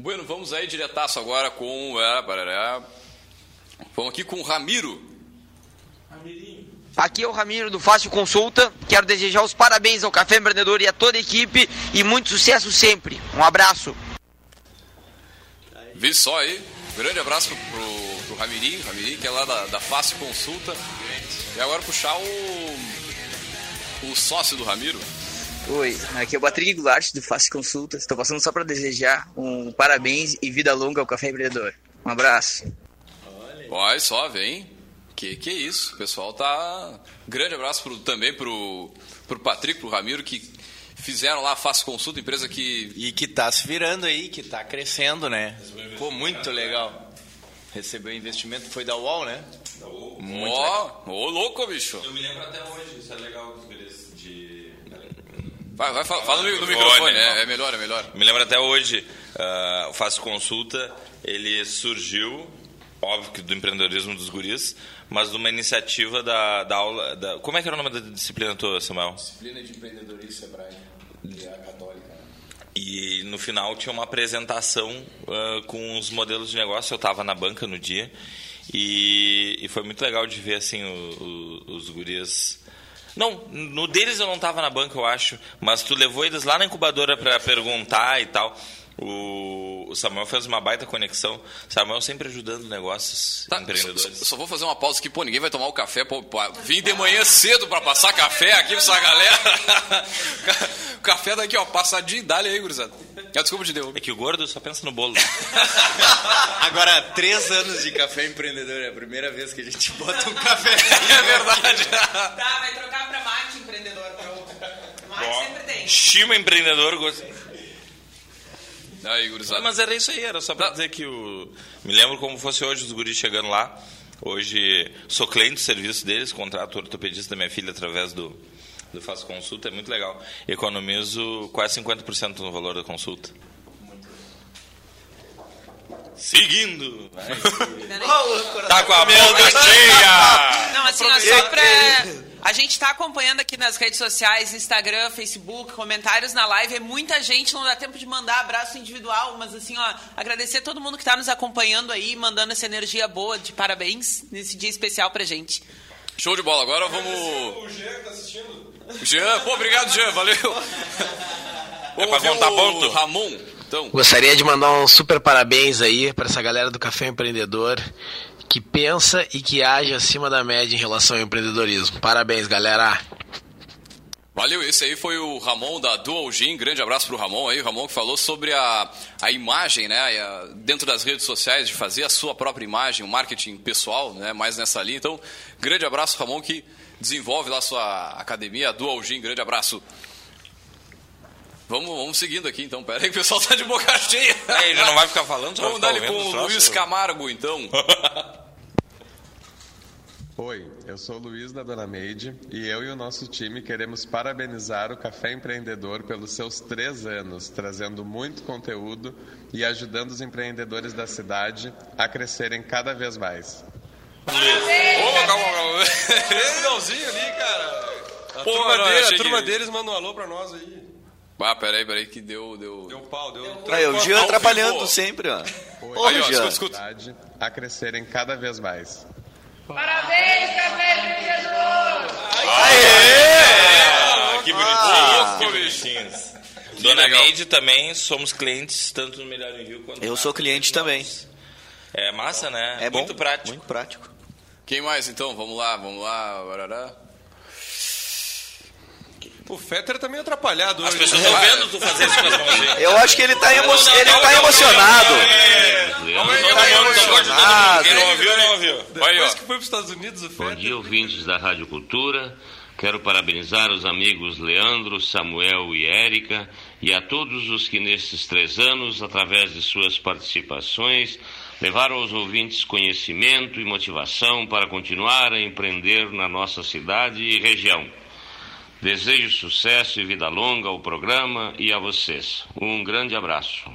Bueno, vamos aí diretaço agora com. É. Vamos aqui com o Ramiro. Aqui é o Ramiro do Fácil Consulta. Quero desejar os parabéns ao Café Empreendedor e a toda a equipe e muito sucesso sempre. Um abraço. Vi só aí. Grande abraço pro, pro Ramirinho, Ramirinho, que é lá da, da Fácil Consulta. E agora puxar o, o sócio do Ramiro. Oi, aqui é o Patrick Goulart do Face Consulta. Estou passando só para desejar um parabéns e vida longa ao Café Empreendedor. Um abraço. Olha só, vem. Que que é isso? O pessoal tá. Grande abraço pro, também pro, pro Patrick, pro Ramiro, que fizeram lá a Faço Consulta, empresa que. E que tá se virando aí, que tá crescendo, né? Ficou muito legal. Recebeu investimento, foi da UOL, né? Muito Ó, ô louco, bicho. Eu me lembro até hoje, isso é legal. Vai, vai, fala, fala no, no microfone, é, é melhor, é melhor. Me lembro até hoje, o Faço Consulta, ele surgiu, óbvio que do empreendedorismo dos guris, mas de uma iniciativa da, da aula. Da, como é que era o nome da disciplina tua, Samuel? Disciplina de empreendedorismo Sebrae, que é a católica. E no final tinha uma apresentação ah, com os modelos de negócio. Eu estava na banca no dia e, e foi muito legal de ver assim o- o- os gurias. Não, no deles eu não estava na banca, eu acho, mas tu levou eles lá na incubadora para perguntar e tal. O, o Samuel fez uma baita conexão. Samuel sempre ajudando negócios empreendedores. Só, só vou fazer uma pausa aqui, pô, ninguém vai tomar o café, pô, pô, vim de manhã cedo pra passar café aqui pra essa galera. o café daqui, ó, passadinho, dá aí, gurizada. Ah, Desculpa te deu. É que o gordo só pensa no bolo. Agora, três anos de café empreendedor, é a primeira vez que a gente bota um café. é verdade. Tá, vai trocar pra mate empreendedor, pronto. Mate sempre tem. Chima empreendedor. gost- Aí, gurizada. Mas era isso aí, era só pra dizer que o. Me lembro como fosse hoje os guris chegando lá. Hoje sou cliente do serviço deles, contrato ortopedista da minha filha através do, do Faço Consulta, é muito legal. Economizo quase 50% no valor da consulta. Seguindo. Tá com a boca cheia! Não, assim, ó, só pra. A gente tá acompanhando aqui nas redes sociais, Instagram, Facebook, comentários na live. É muita gente, não dá tempo de mandar abraço individual, mas assim, ó, agradecer todo mundo que tá nos acompanhando aí, mandando essa energia boa de parabéns nesse dia especial pra gente. Show de bola, agora vamos. O Jean que tá assistindo. Jean, pô, obrigado, Jean, valeu. É pra contar o ponto? Ramon, então. Gostaria de mandar um super parabéns aí para essa galera do Café Empreendedor que pensa e que age acima da média em relação ao empreendedorismo. Parabéns, galera! Valeu, esse aí foi o Ramon da Dual Gin. Grande abraço pro Ramon aí, o Ramon que falou sobre a, a imagem, né, a- dentro das redes sociais, de fazer a sua própria imagem, o marketing pessoal, né, mais nessa linha. Então, grande abraço, Ramon, que desenvolve lá a sua academia, a Dual Gin. Grande abraço. Vamos, vamos seguindo aqui, então. Pera aí que o pessoal tá de boca cheia. É, ele não vai ficar falando, Vamos dar ele com o? Luiz Camargo, então. Oi, eu sou o Luiz da Dona Meide e eu e o nosso time queremos parabenizar o Café Empreendedor pelos seus três anos, trazendo muito conteúdo e ajudando os empreendedores da cidade a crescerem cada vez mais. Ô, calma, calma. Legalzinho ali, cara. A, Pô, turma, não, dele- a turma que- deles manda um alô pra nós aí. Ah, peraí, peraí, que deu. Deu, deu pau, deu. Aí, o Jean atrapalhando sempre, ó. Oi, Ô, aí, ó, Jean. escuta, escuta. A crescerem cada vez mais. Parabéns, Café Empreendedor! Ah, que Ah. bonitinho, que bonitinhos. Dona Neide também somos clientes, tanto no Melhor Envio quanto Eu sou cliente também. É massa, né? É bom, muito prático. Muito prático. Quem mais então? Vamos lá, vamos lá. Barará. O Fetter tá meio atrapalhado As hoje. pessoas estão vendo tu fazer isso com as mãozinhas. Eu acho que ele tá, emo ele tá emocionado. não ouviu, não ouviu. Depois que foi pros Estados Unidos, o Bom Fetter... dia, ouvintes da Rádio Cultura. Quero parabenizar os amigos Leandro, Samuel e Érica e a todos os que nesses três anos, através de suas participações, levaram aos ouvintes conhecimento e motivação para continuar a empreender na nossa cidade e região. Desejo sucesso e vida longa ao programa e a vocês. Um grande abraço.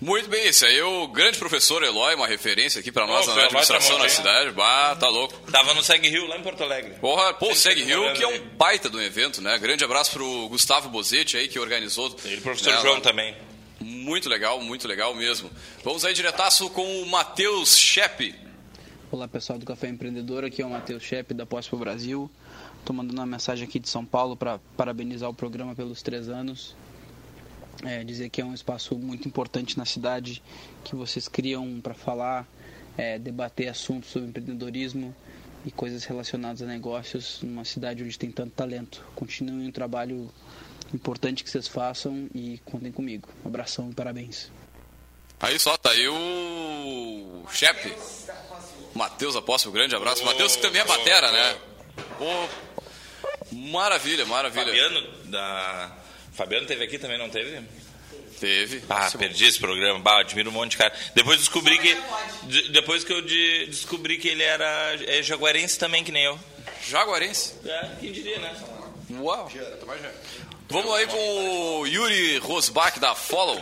Muito bem, esse aí é o grande professor Eloy, uma referência aqui pra nós Ô, na administração na cidade. Bah, tá louco. Tava no Segue Rio, lá em Porto Alegre. Porra, pô, Segue Rio, que é aí. um baita do evento, né? Grande abraço pro Gustavo Bozetti aí, que organizou. E o professor né, João lá. também. Muito legal, muito legal mesmo. Vamos aí diretaço com o Matheus Schepe. Olá pessoal do Café Empreendedor, aqui é o Matheus Chepe da Pós pro Brasil. Estou mandando uma mensagem aqui de São Paulo para parabenizar o programa pelos três anos. É, dizer que é um espaço muito importante na cidade, que vocês criam para falar, é, debater assuntos sobre empreendedorismo e coisas relacionadas a negócios numa cidade onde tem tanto talento. Continuem o trabalho importante que vocês façam e contem comigo. Um abração e parabéns. Aí só, tá aí o Schepe. Matheus Apóstolo, grande abraço. Matheus que também é batera, né? Pô, maravilha, maravilha. Fabiano, da... Fabiano teve aqui também, não teve? Teve. Ah, perdi esse programa. Bah, admiro um monte de cara. Depois descobri que. de- Depois que eu de- descobri que ele era é jaguarense também, que nem eu. Jaguarense? É, quem diria, né? Uau. Vamos aí com o Yuri Rosbach da Follow.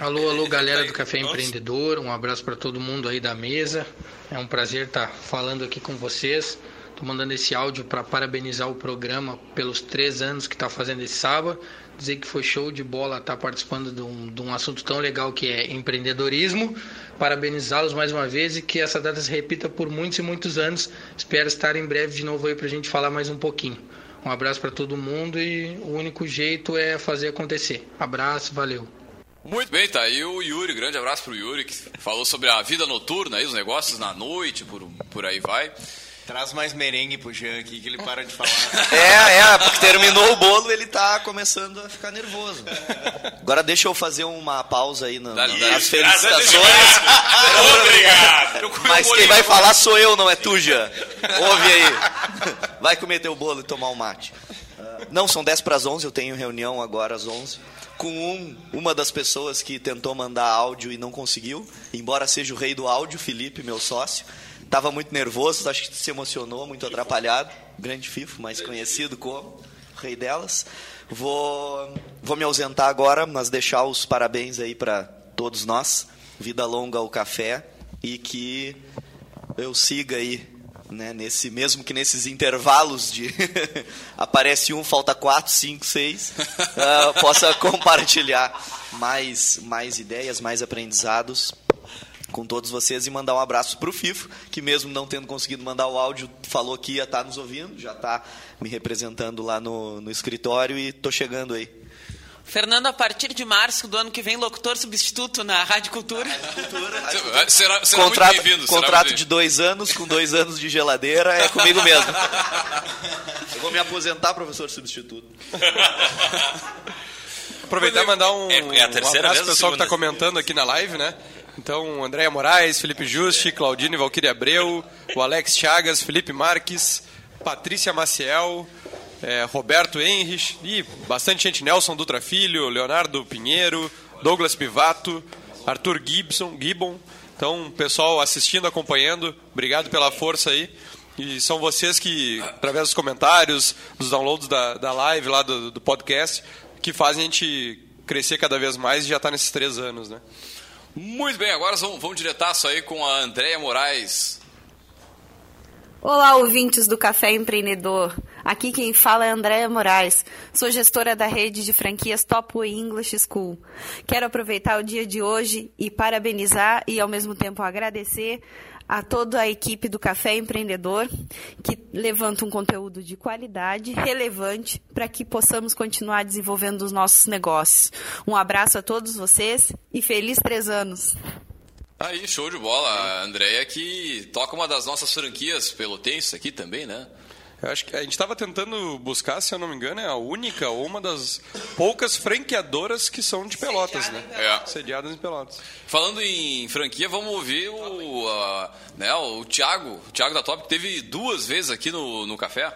Alô, alô, galera do Café Empreendedor. Um abraço para todo mundo aí da mesa. É um prazer estar falando aqui com vocês. Estou mandando esse áudio para parabenizar o programa pelos três anos que está fazendo esse sábado. Dizer que foi show de bola estar participando de um, de um assunto tão legal que é empreendedorismo. Parabenizá-los mais uma vez e que essa data se repita por muitos e muitos anos. Espero estar em breve de novo aí para a gente falar mais um pouquinho. Um abraço para todo mundo e o único jeito é fazer acontecer. Abraço, valeu. Muito bem, tá aí o Yuri, grande abraço pro Yuri, que falou sobre a vida noturna aí, os negócios na noite, por, por aí vai. Traz mais merengue pro Jean aqui que ele para de falar. É, é, porque terminou o bolo ele tá começando a ficar nervoso. Agora deixa eu fazer uma pausa aí na- Dá-lhe, nas felicitações. Obrigado. Mas quem vai falar sou eu, não é tu, Jean. Ouve aí. Vai comer teu bolo e tomar um mate. Não, são 10 para as 11, eu tenho reunião agora às 11. Com um, uma das pessoas que tentou mandar áudio e não conseguiu, embora seja o rei do áudio, Felipe, meu sócio. Tava muito nervoso, acho que se emocionou, muito atrapalhado. Grande FIFO, mais conhecido como rei delas. Vou, vou me ausentar agora, mas deixar os parabéns aí para todos nós. Vida longa ao café e que eu siga aí, né, nesse mesmo que nesses intervalos de aparece um, falta quatro, cinco, seis, ah, possa compartilhar mais mais ideias, mais aprendizados com todos vocês e mandar um abraço para o FIFO, que mesmo não tendo conseguido mandar o áudio, falou que ia estar nos ouvindo, já está me representando lá no, no escritório e tô chegando aí. Fernando, a partir de março do ano que vem, locutor substituto na Rádio Cultura. Será, será contrato muito bem-vindo. contrato de dois anos, com dois anos de geladeira, é comigo mesmo. Eu vou me aposentar, professor substituto. Aproveitar e mandar um, É- é a terceira um vez abraço pro pessoal que está comentando aqui na live, né? Então, Andréia Moraes, Felipe Juste, Claudine Valquíria Abreu, o Alex Chagas, Felipe Marques, Patrícia Maciel, eh, Roberto Henrich e bastante gente, Nelson Dutra Filho, Leonardo Pinheiro, Douglas Pivato, Arthur Gibson, Gibbon. Então, pessoal assistindo, acompanhando, obrigado pela força aí. E são vocês que, através dos comentários, dos downloads da, da live lá do, do podcast, que fazem a gente crescer cada vez mais e já está nesses três anos, né? Muito bem, agora vamos, vamos diretaço aí com a Andréia Moraes. Olá, ouvintes do Café Empreendedor. Aqui quem fala é Andréa Moraes. Sou gestora da rede de franquias Topway English School. Quero aproveitar o dia de hoje e parabenizar e ao mesmo tempo agradecer a toda a equipe do Café Empreendedor que levanta um conteúdo de qualidade, relevante, para que possamos continuar desenvolvendo os nossos negócios. Um abraço a todos vocês e feliz três anos. Aí, show de bola. A Andréia que toca uma das nossas franquias pelotenses aqui também, né? Eu acho que a gente estava tentando buscar, se eu não me engano, é a única ou uma das poucas franqueadoras que são de Pelotas, né? É. Sediadas em Pelotas. Falando em franquia, vamos ouvir o, a- né, o Thiago, o Thiago da Top, que teve duas vezes aqui no, no café.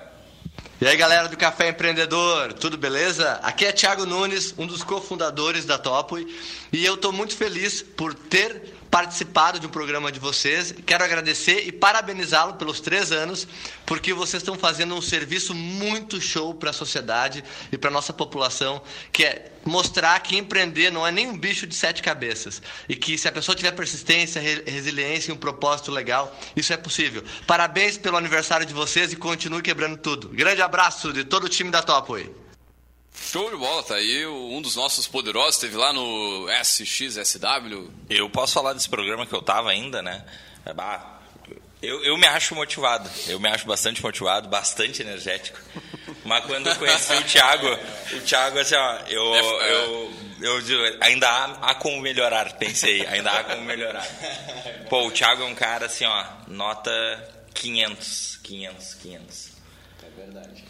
E aí, galera do Café Empreendedor, tudo beleza? Aqui é Thiago Nunes, um dos cofundadores da Topoi, e eu estou muito feliz por ter participado de um programa de vocês. Quero agradecer e parabenizá-lo pelos três anos, porque vocês estão fazendo um serviço muito show para a sociedade e para nossa população, que é mostrar que empreender não é nem um bicho de sete cabeças e que se a pessoa tiver persistência, re- resiliência e um propósito legal, isso é possível. Parabéns pelo aniversário de vocês e continue quebrando tudo. Grande abraço de todo o time da Topway. Show de bola, tá aí um dos nossos poderosos, esteve lá no SXSW. Eu posso falar desse programa que eu tava ainda, né? É, bah, Eu, eu me acho motivado, eu me acho bastante motivado, bastante energético. Mas quando eu conheci o Thiago, o Thiago, assim, ó, eu, eu, eu digo, ainda há, há como melhorar, pensei, ainda há como melhorar. Pô, o Thiago é um cara, assim, ó, nota 500, 500, 500. É verdade.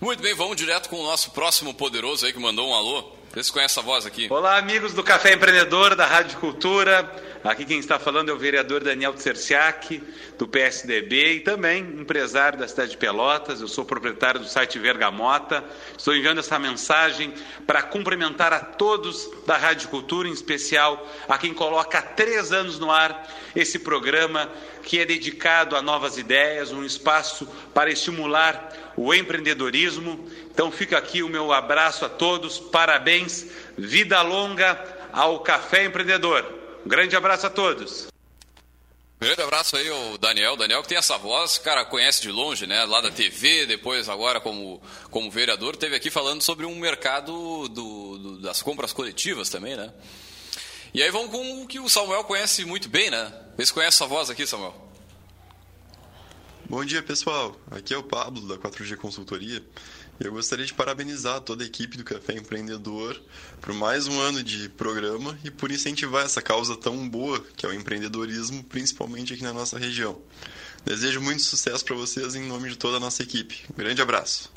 Muito bem, vamos direto com o nosso próximo poderoso aí que mandou um alô. Vocês conhecem essa voz aqui? Olá, amigos do Café Empreendedor, da Rádio Cultura. Aqui quem está falando é o vereador Daniel Tserciak, do PSDB e também empresário da cidade de Pelotas. Eu sou proprietário do site Vergamota. Estou enviando essa mensagem para cumprimentar a todos da Rádio Cultura, em especial a quem coloca há três anos no ar esse programa que é dedicado a novas ideias, um espaço para estimular o empreendedorismo. Então fica aqui o meu abraço a todos, parabéns, vida longa ao Café Empreendedor. Um grande abraço a todos. Grande abraço aí ao Daniel. Daniel que tem essa voz, cara, conhece de longe, né? Lá da TV, depois agora como, como vereador, teve aqui falando sobre um mercado do, do, das compras coletivas também, né? E aí vamos com o que o Samuel conhece muito bem, né? Vocês conhecem essa voz aqui, Samuel? Bom dia, pessoal. Aqui é o Pablo, da 4G Consultoria. E eu gostaria de parabenizar toda a equipe do Café Empreendedor por mais um ano de programa e por incentivar essa causa tão boa que é o empreendedorismo, principalmente aqui na nossa região. Desejo muito sucesso para vocês em nome de toda a nossa equipe. Um grande abraço.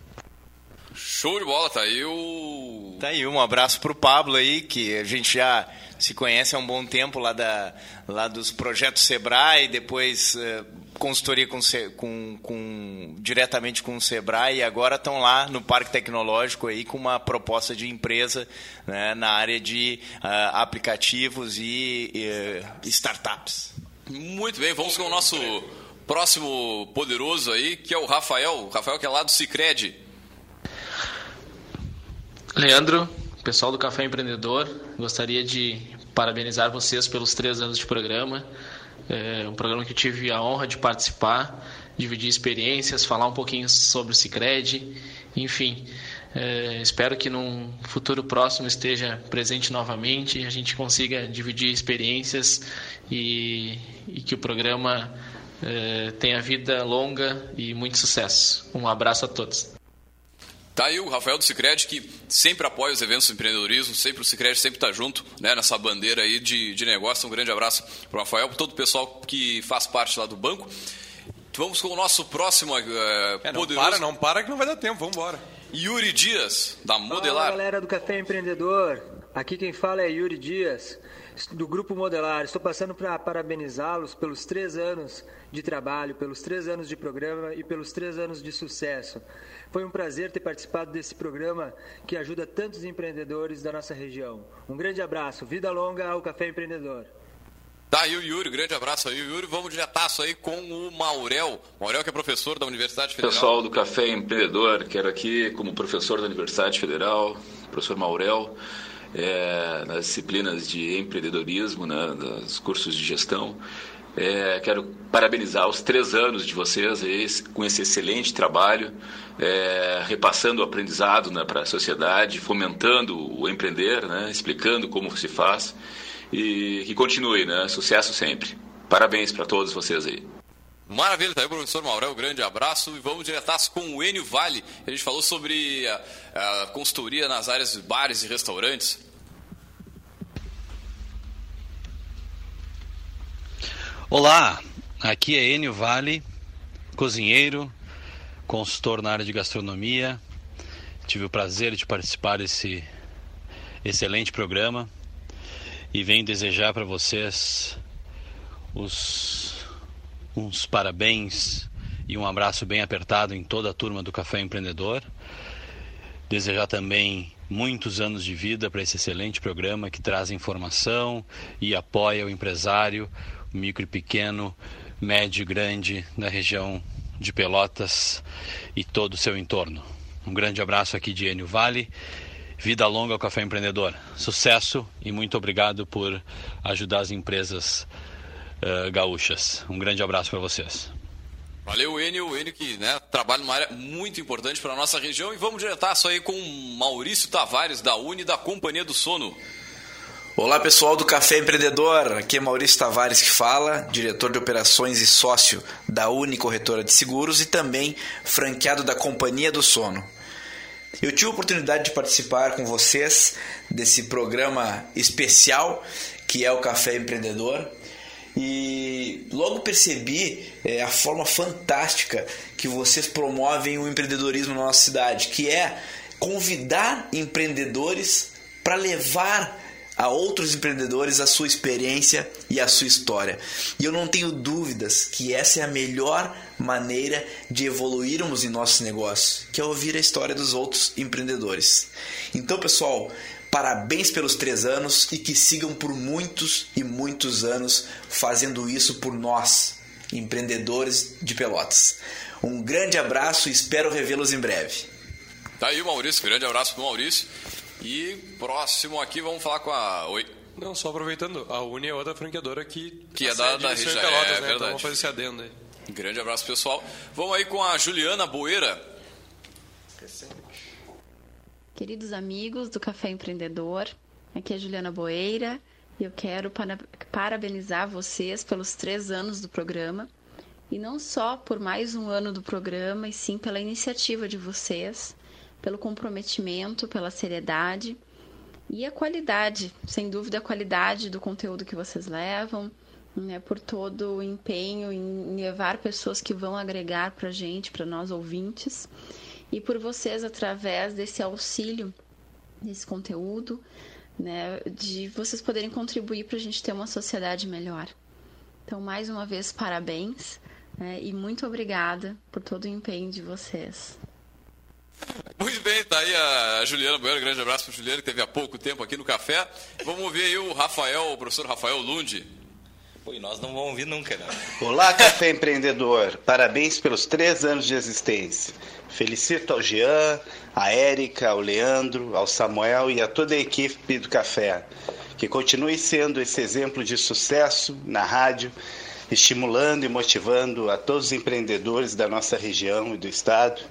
Show de bola, tá aí o. Tá aí, um abraço pro Pablo aí, que a gente já se conhece há um bom tempo lá, da, lá dos projetos Sebrae, depois uh, consultoria com, com, com, diretamente com o Sebrae, e agora estão lá no Parque Tecnológico aí com uma proposta de empresa né, na área de uh, aplicativos e uh, startups. Muito bem, vamos com o nosso próximo poderoso aí, que é o Rafael. O Rafael que é lá do Cicred. Leandro, pessoal do Café Empreendedor, gostaria de parabenizar vocês pelos três anos de programa. É um programa que eu tive a honra de participar, dividir experiências, falar um pouquinho sobre o Cicred, enfim. É, espero que num futuro próximo esteja presente novamente e a gente consiga dividir experiências e, e que o programa é, tenha vida longa e muito sucesso. Um abraço a todos. Tá aí o Rafael do Cicred, que sempre apoia os eventos de empreendedorismo, sempre o Cicred sempre está junto né, nessa bandeira aí de, de negócio. Um grande abraço para o Rafael, para todo o pessoal que faz parte lá do banco. Vamos com o nosso próximo uh, é, não para, não para que não vai dar tempo, vamos embora. Yuri Dias, da Modelar. Fala galera do Café Empreendedor, aqui quem fala é Yuri Dias, do Grupo Modelar. Estou passando para parabenizá-los pelos três anos de trabalho, pelos três anos de programa e pelos três anos de sucesso. Foi um prazer ter participado desse programa que ajuda tantos empreendedores da nossa região. Um grande abraço, vida longa ao Café Empreendedor. Tá aí o Yuri, grande abraço aí, Yuri. Vamos diretaço aí com o Maurel. Maurel que é professor da Universidade Federal. Pessoal do Café Empreendedor, quero aqui como professor da Universidade Federal, professor Maurel, é, nas disciplinas de empreendedorismo, né, dos cursos de gestão. É, quero parabenizar os três anos de vocês com esse excelente trabalho, é, repassando o aprendizado né, para a sociedade, fomentando o empreender, né, explicando como se faz e que continue, né, sucesso sempre. Parabéns para todos vocês aí. Maravilha, tá aí o professor Maurel, um grande abraço e vamos diretaço com o Enio Vale. A gente falou sobre a, a consultoria nas áreas de bares e restaurantes. Olá, aqui é Enio Vale, cozinheiro, consultor na área de gastronomia. Tive o prazer de participar desse excelente programa e venho desejar para vocês os uns parabéns e um abraço bem apertado em toda a turma do Café Empreendedor. Desejar também muitos anos de vida para esse excelente programa que traz informação e apoia o empresário, micro e pequeno, médio e grande da região de Pelotas e todo o seu entorno. Um grande abraço aqui de Enio Vale. Vida longa ao Café Empreendedor. Sucesso e muito obrigado por ajudar as empresas uh, gaúchas. Um grande abraço para vocês. Valeu, Enio. O Enio que né, trabalha numa área muito importante para a nossa região. E vamos diretaço aí com Maurício Tavares, da Uni, da Companhia do Sono. Olá pessoal do Café Empreendedor, aqui é Maurício Tavares que fala, diretor de operações e sócio da Uni Corretora de Seguros e também franqueado da Companhia do Sono. Eu tive a oportunidade de participar com vocês desse programa especial que é o Café Empreendedor e logo percebi é, a forma fantástica que vocês promovem o empreendedorismo na nossa cidade, que é convidar empreendedores para levar a outros empreendedores a sua experiência e a sua história. E eu não tenho dúvidas que essa é a melhor maneira de evoluirmos em nosso negócio, que é ouvir a história dos outros empreendedores. Então, pessoal, parabéns pelos três anos e que sigam por muitos e muitos anos fazendo isso por nós, empreendedores de Pelotas. Um grande abraço e espero revê-los em breve. Tá aí o Maurício, grande abraço pro Maurício. E próximo aqui vamos falar com a. Oi. Não, só aproveitando, a Uni é outra franqueadora que. Que é da, da região região. Pelotas, é, né? verdade. Então vamos fazer esse adendo aí. Grande abraço, pessoal. Vamos aí com a Juliana Boeira. Queridos amigos do Café Empreendedor, aqui é Juliana Boeira e eu quero para- parabenizar vocês pelos três anos do programa. E não só por mais um ano do programa, e sim pela iniciativa de vocês, pelo comprometimento, pela seriedade e a qualidade, sem dúvida, a qualidade do conteúdo que vocês levam, né, por todo o empenho em levar pessoas que vão agregar para a gente, para nós ouvintes, e por vocês, através desse auxílio, desse conteúdo, né, de vocês poderem contribuir para a gente ter uma sociedade melhor. Então, mais uma vez, parabéns né, e muito obrigada por todo o empenho de vocês. Muito bem, tá aí a Juliana Boeira. Grande abraço para Juliana, que teve há pouco tempo aqui no café. Vamos ouvir aí o Rafael, o professor Rafael Lund. Pô, e nós não vamos ouvir nunca, né? Olá, Café Empreendedor. Parabéns pelos três anos de existência. Felicito ao Jean, à Érica, ao Leandro, ao Samuel e a toda a equipe do Café. Que continue sendo esse exemplo de sucesso na rádio, estimulando e motivando a todos os empreendedores da nossa região e do estado.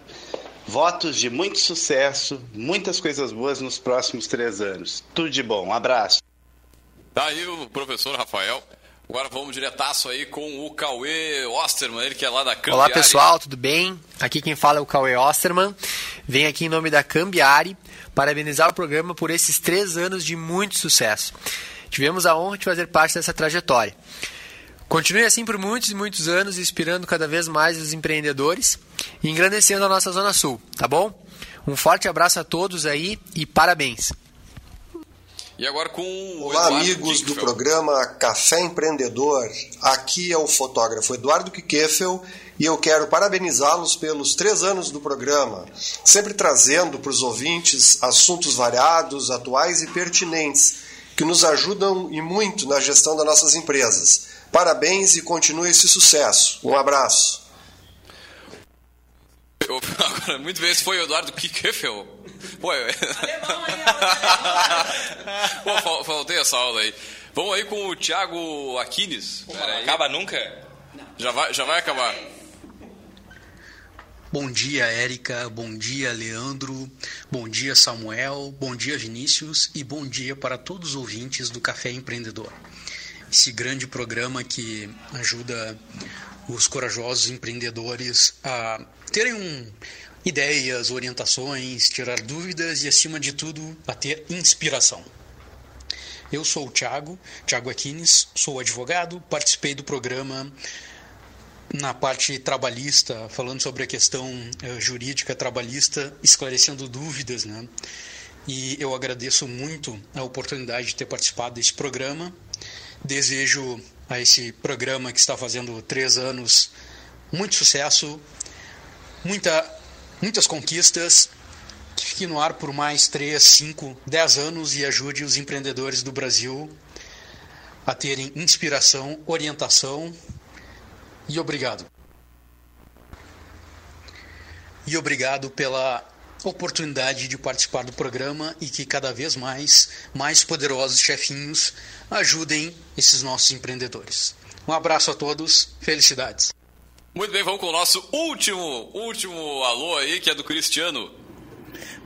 Votos de muito sucesso, muitas coisas boas nos próximos três anos. Tudo de bom. Um abraço. Tá aí o professor Rafael. Agora vamos diretaço aí com o Cauê Osterman, ele que é lá da Cambiari. Olá pessoal, tudo bem? Aqui quem fala é o Cauê Osterman. Venho aqui em nome da Cambiari parabenizar o programa por esses três anos de muito sucesso. Tivemos a honra de fazer parte dessa trajetória. Continue assim por muitos e muitos anos, inspirando cada vez mais os empreendedores e engrandecendo a nossa Zona Sul, tá bom? Um forte abraço a todos aí e parabéns! E agora com o Olá, Eduardo amigos do programa Café Empreendedor. Aqui é o fotógrafo Eduardo Kikefel e eu quero parabenizá-los pelos três anos do programa, sempre trazendo para os ouvintes assuntos variados, atuais e pertinentes, que nos ajudam e muito na gestão das nossas empresas. Parabéns e continue esse sucesso. Um abraço. Eu- Agora, muito bem, esse foi o Eduardo Kikefel. Pô, eu... Pô, fal- faltei essa aula aí. Vamos aí com o Thiago Aquines. acaba nunca? Já vai, já vai acabar. Bom dia, Érica. Bom dia, Leandro. Bom dia, Samuel. Bom dia, Vinícius. E bom dia para todos os ouvintes do Café Empreendedor. Esse grande programa que ajuda os corajosos empreendedores a terem um, ideias, orientações, tirar dúvidas e, acima de tudo, a ter inspiração. Eu sou o Thiago, Thiago Aquines, sou advogado, participei do programa na parte trabalhista, falando sobre a questão eh, jurídica trabalhista, esclarecendo dúvidas, né? E eu agradeço muito a oportunidade de ter participado desse programa. Desejo a esse programa que está fazendo três anos muito sucesso, muita, muitas conquistas, que fique no ar por mais três, cinco, dez anos e ajude os empreendedores do Brasil a terem inspiração, orientação e obrigado. E obrigado pela oportunidade de participar do programa e que cada vez mais, mais poderosos chefinhos ajudem esses nossos empreendedores. Um abraço a todos, felicidades. Muito bem, vamos com o nosso último, último alô aí, que é do Cristiano.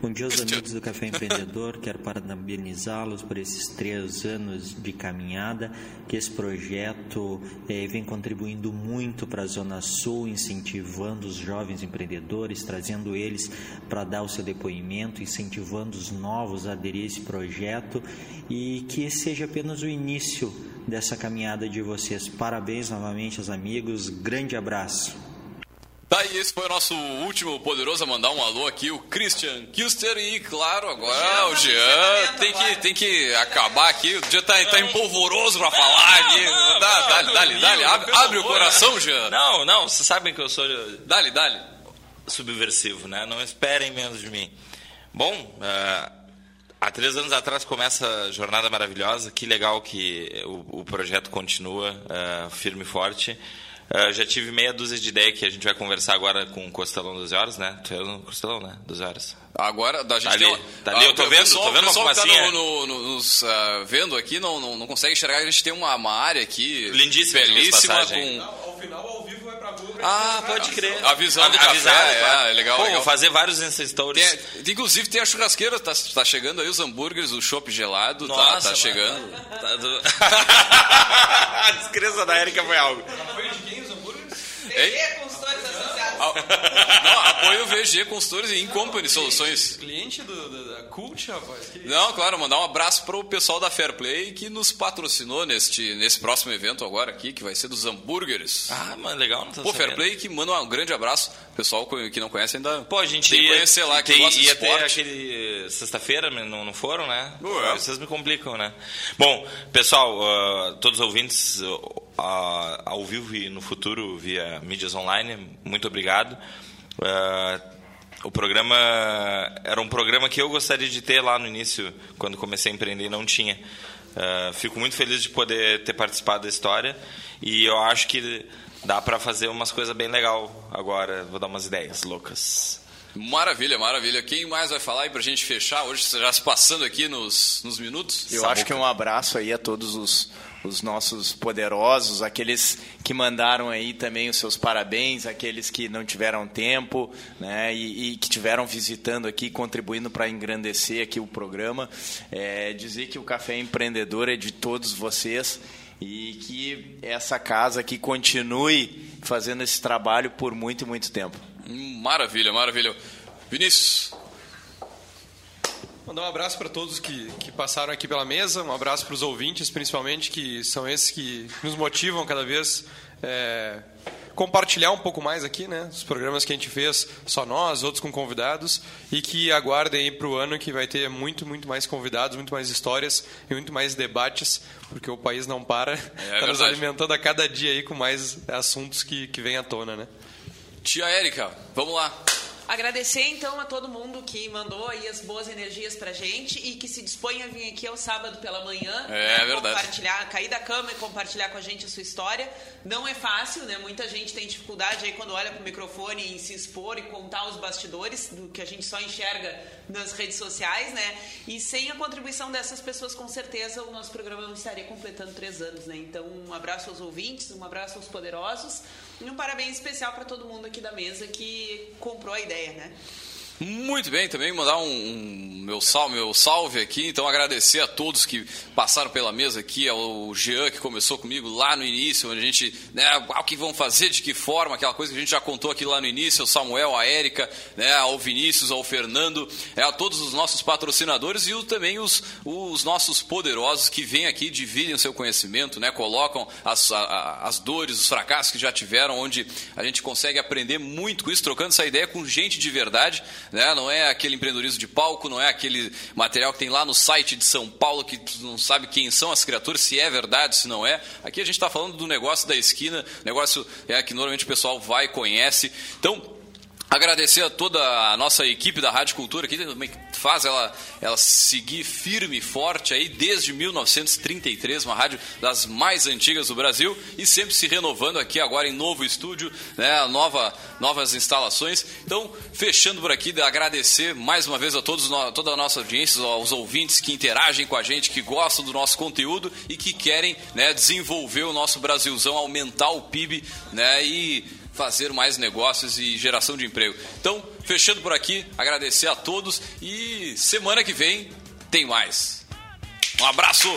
Bom dia aos amigos do Café Empreendedor. Quero parabenizá-los por esses três anos de caminhada, que esse projeto eh, vem contribuindo muito para a Zona Sul, incentivando os jovens empreendedores, trazendo eles para dar o seu depoimento, incentivando os novos a aderir a esse projeto e que esse seja apenas o início dessa caminhada de vocês. Parabéns novamente aos amigos, grande abraço. Tá, e esse foi o nosso último poderoso a mandar um alô aqui, o Christian Kilster. E claro, agora o Jean tem que, tem que acabar aqui. O Jean tá, tá empolvoroso pra falar aqui. Dá, dá, dá-lhe, dá-lhe. Abre, abre o coração, Jean. Não, não, vocês sabem que eu sou. Dá-lhe, dá-lhe. Subversivo, né? Não esperem menos de mim. Bom, uh, há três anos atrás começa a jornada maravilhosa. Que legal que o, o projeto continua uh, firme e forte. Uh, já tive meia dúzia de ideia que a gente vai conversar agora com o Costelão 12 horas, né? Tu é no Costelão, né? 12 horas. Agora, da gente tá ali, uma- tá ali, Ah, eu tô o vendo, pessoal- tô vendo o pessoal uma que tá fumacinha. no- no- no- nos ah, vendo aqui não, não, não consegue enxergar. A gente tem uma, uma área aqui Lindíssima, belíssima com Ao final, ao rua. Ah, pode crer. a visão do Avisado, claro. É, é legal, Pô, legal. Vou fazer vários Stories. Tem- inclusive tem a churrasqueira, tá, tá chegando aí os hambúrgueres, o chopp gelado, tá, Nossa, tá mano. chegando. Tá do- a descrença da Erika foi algo. Apoio de quem os hambúrgueres? Hein? Não, apoio VG Consultores e Incompany Soluções. Cliente do, do- da Cult, rapaz. Que Não, claro, mandar um abraço pro pessoal da Fair Play que nos patrocinou neste, nesse próximo evento agora aqui, que vai ser dos hambúrgueres. Ah, mano, legal, não tô Pô, Fair sabendo. Play que manda um grande abraço. Pessoal que não conhece ainda. Pô, a gente tem que ia, conhecer lá, que tem- ia ter esporte. aquele sexta-feira, mas não, não foram, né? Ué. Vocês me complicam, né? Bom, pessoal, ah, todos os ouvintes ao vivo e no futuro via mídias online, muito obrigado. Ah, o programa era um programa que eu gostaria de ter lá no início, quando comecei a empreender, e não tinha. Ah, fico muito feliz de poder ter participado da história e eu acho que dá para fazer umas coisas bem legal agora. Vou dar umas ideias loucas. Maravilha, maravilha. Quem mais vai falar aí pra gente fechar hoje, já se passando aqui nos, nos minutos? Eu acho que um abraço aí a todos os, os nossos poderosos, aqueles que mandaram aí também os seus parabéns, aqueles que não tiveram tempo, né, e, e que tiveram visitando aqui, contribuindo para engrandecer aqui o programa. É, dizer que o Café Empreendedor é de todos vocês e que essa casa aqui continue fazendo esse trabalho por muito muito tempo. Hum, Maravilha, maravilha. Vinícius. Mandar um abraço para todos que, que passaram aqui pela mesa, um abraço para os ouvintes, principalmente, que são esses que nos motivam cada vez é, compartilhar um pouco mais aqui, né? Os programas que a gente fez, só nós, outros com convidados, e que aguardem aí para o ano que vai ter muito, muito mais convidados, muito mais histórias e muito mais debates, porque o país não para, está nos verdade. alimentando a cada dia aí com mais assuntos que, que vêm à tona, né? Tia Érica, vamos lá. Agradecer então a todo mundo que mandou aí as boas energias pra gente e que se dispõe a vir aqui ao sábado pela manhã. É, né, verdade. Compartilhar, cair da cama e compartilhar com a gente a sua história. Não é fácil, né? Muita gente tem dificuldade aí quando olha pro microfone em se expor e contar os bastidores do que a gente só enxerga nas redes sociais, né? E sem a contribuição dessas pessoas, com certeza, o nosso programa não estaria completando três anos, né? Então, um abraço aos ouvintes, um abraço aos poderosos e um parabéns especial para todo mundo aqui da mesa que comprou a ideia, né? Muito bem, também mandar um, um meu, salve, meu salve aqui, então agradecer a todos que passaram pela mesa aqui, ao Jean que começou comigo lá no início, onde a gente, né, ah, o que vão fazer, de que forma, aquela coisa que a gente já contou aqui lá no início, ao Samuel, a Érica, né, ao Vinícius, ao Fernando, é, a todos os nossos patrocinadores e o, também os, os nossos poderosos que vêm aqui, dividem o seu conhecimento, né, colocam as, a- as dores, os fracassos que já tiveram, onde a gente consegue aprender muito com isso, trocando essa ideia com gente de verdade, né? Não é aquele empreendedorismo de palco, não é aquele material que tem lá no site de São Paulo que tu não sabe quem são as criaturas, se é verdade, se não é. Aqui a gente está falando do negócio da esquina, negócio é, que normalmente o pessoal vai conhece. Então, Agradecer a toda a nossa equipe da Rádio Cultura também que faz ela, ela seguir firme e forte aí desde 1933, uma rádio das mais antigas do Brasil e sempre se renovando aqui agora em novo estúdio, né, nova, novas instalações. Então, fechando por aqui, agradecer mais uma vez a todos, toda a nossa audiência, aos ouvintes que interagem com a gente, que gostam do nosso conteúdo e que querem né, desenvolver o nosso Brasilzão, aumentar o PIB né, e fazer mais negócios e geração de emprego. Então, fechando por aqui, agradecer a todos e semana que vem tem mais. Um abraço!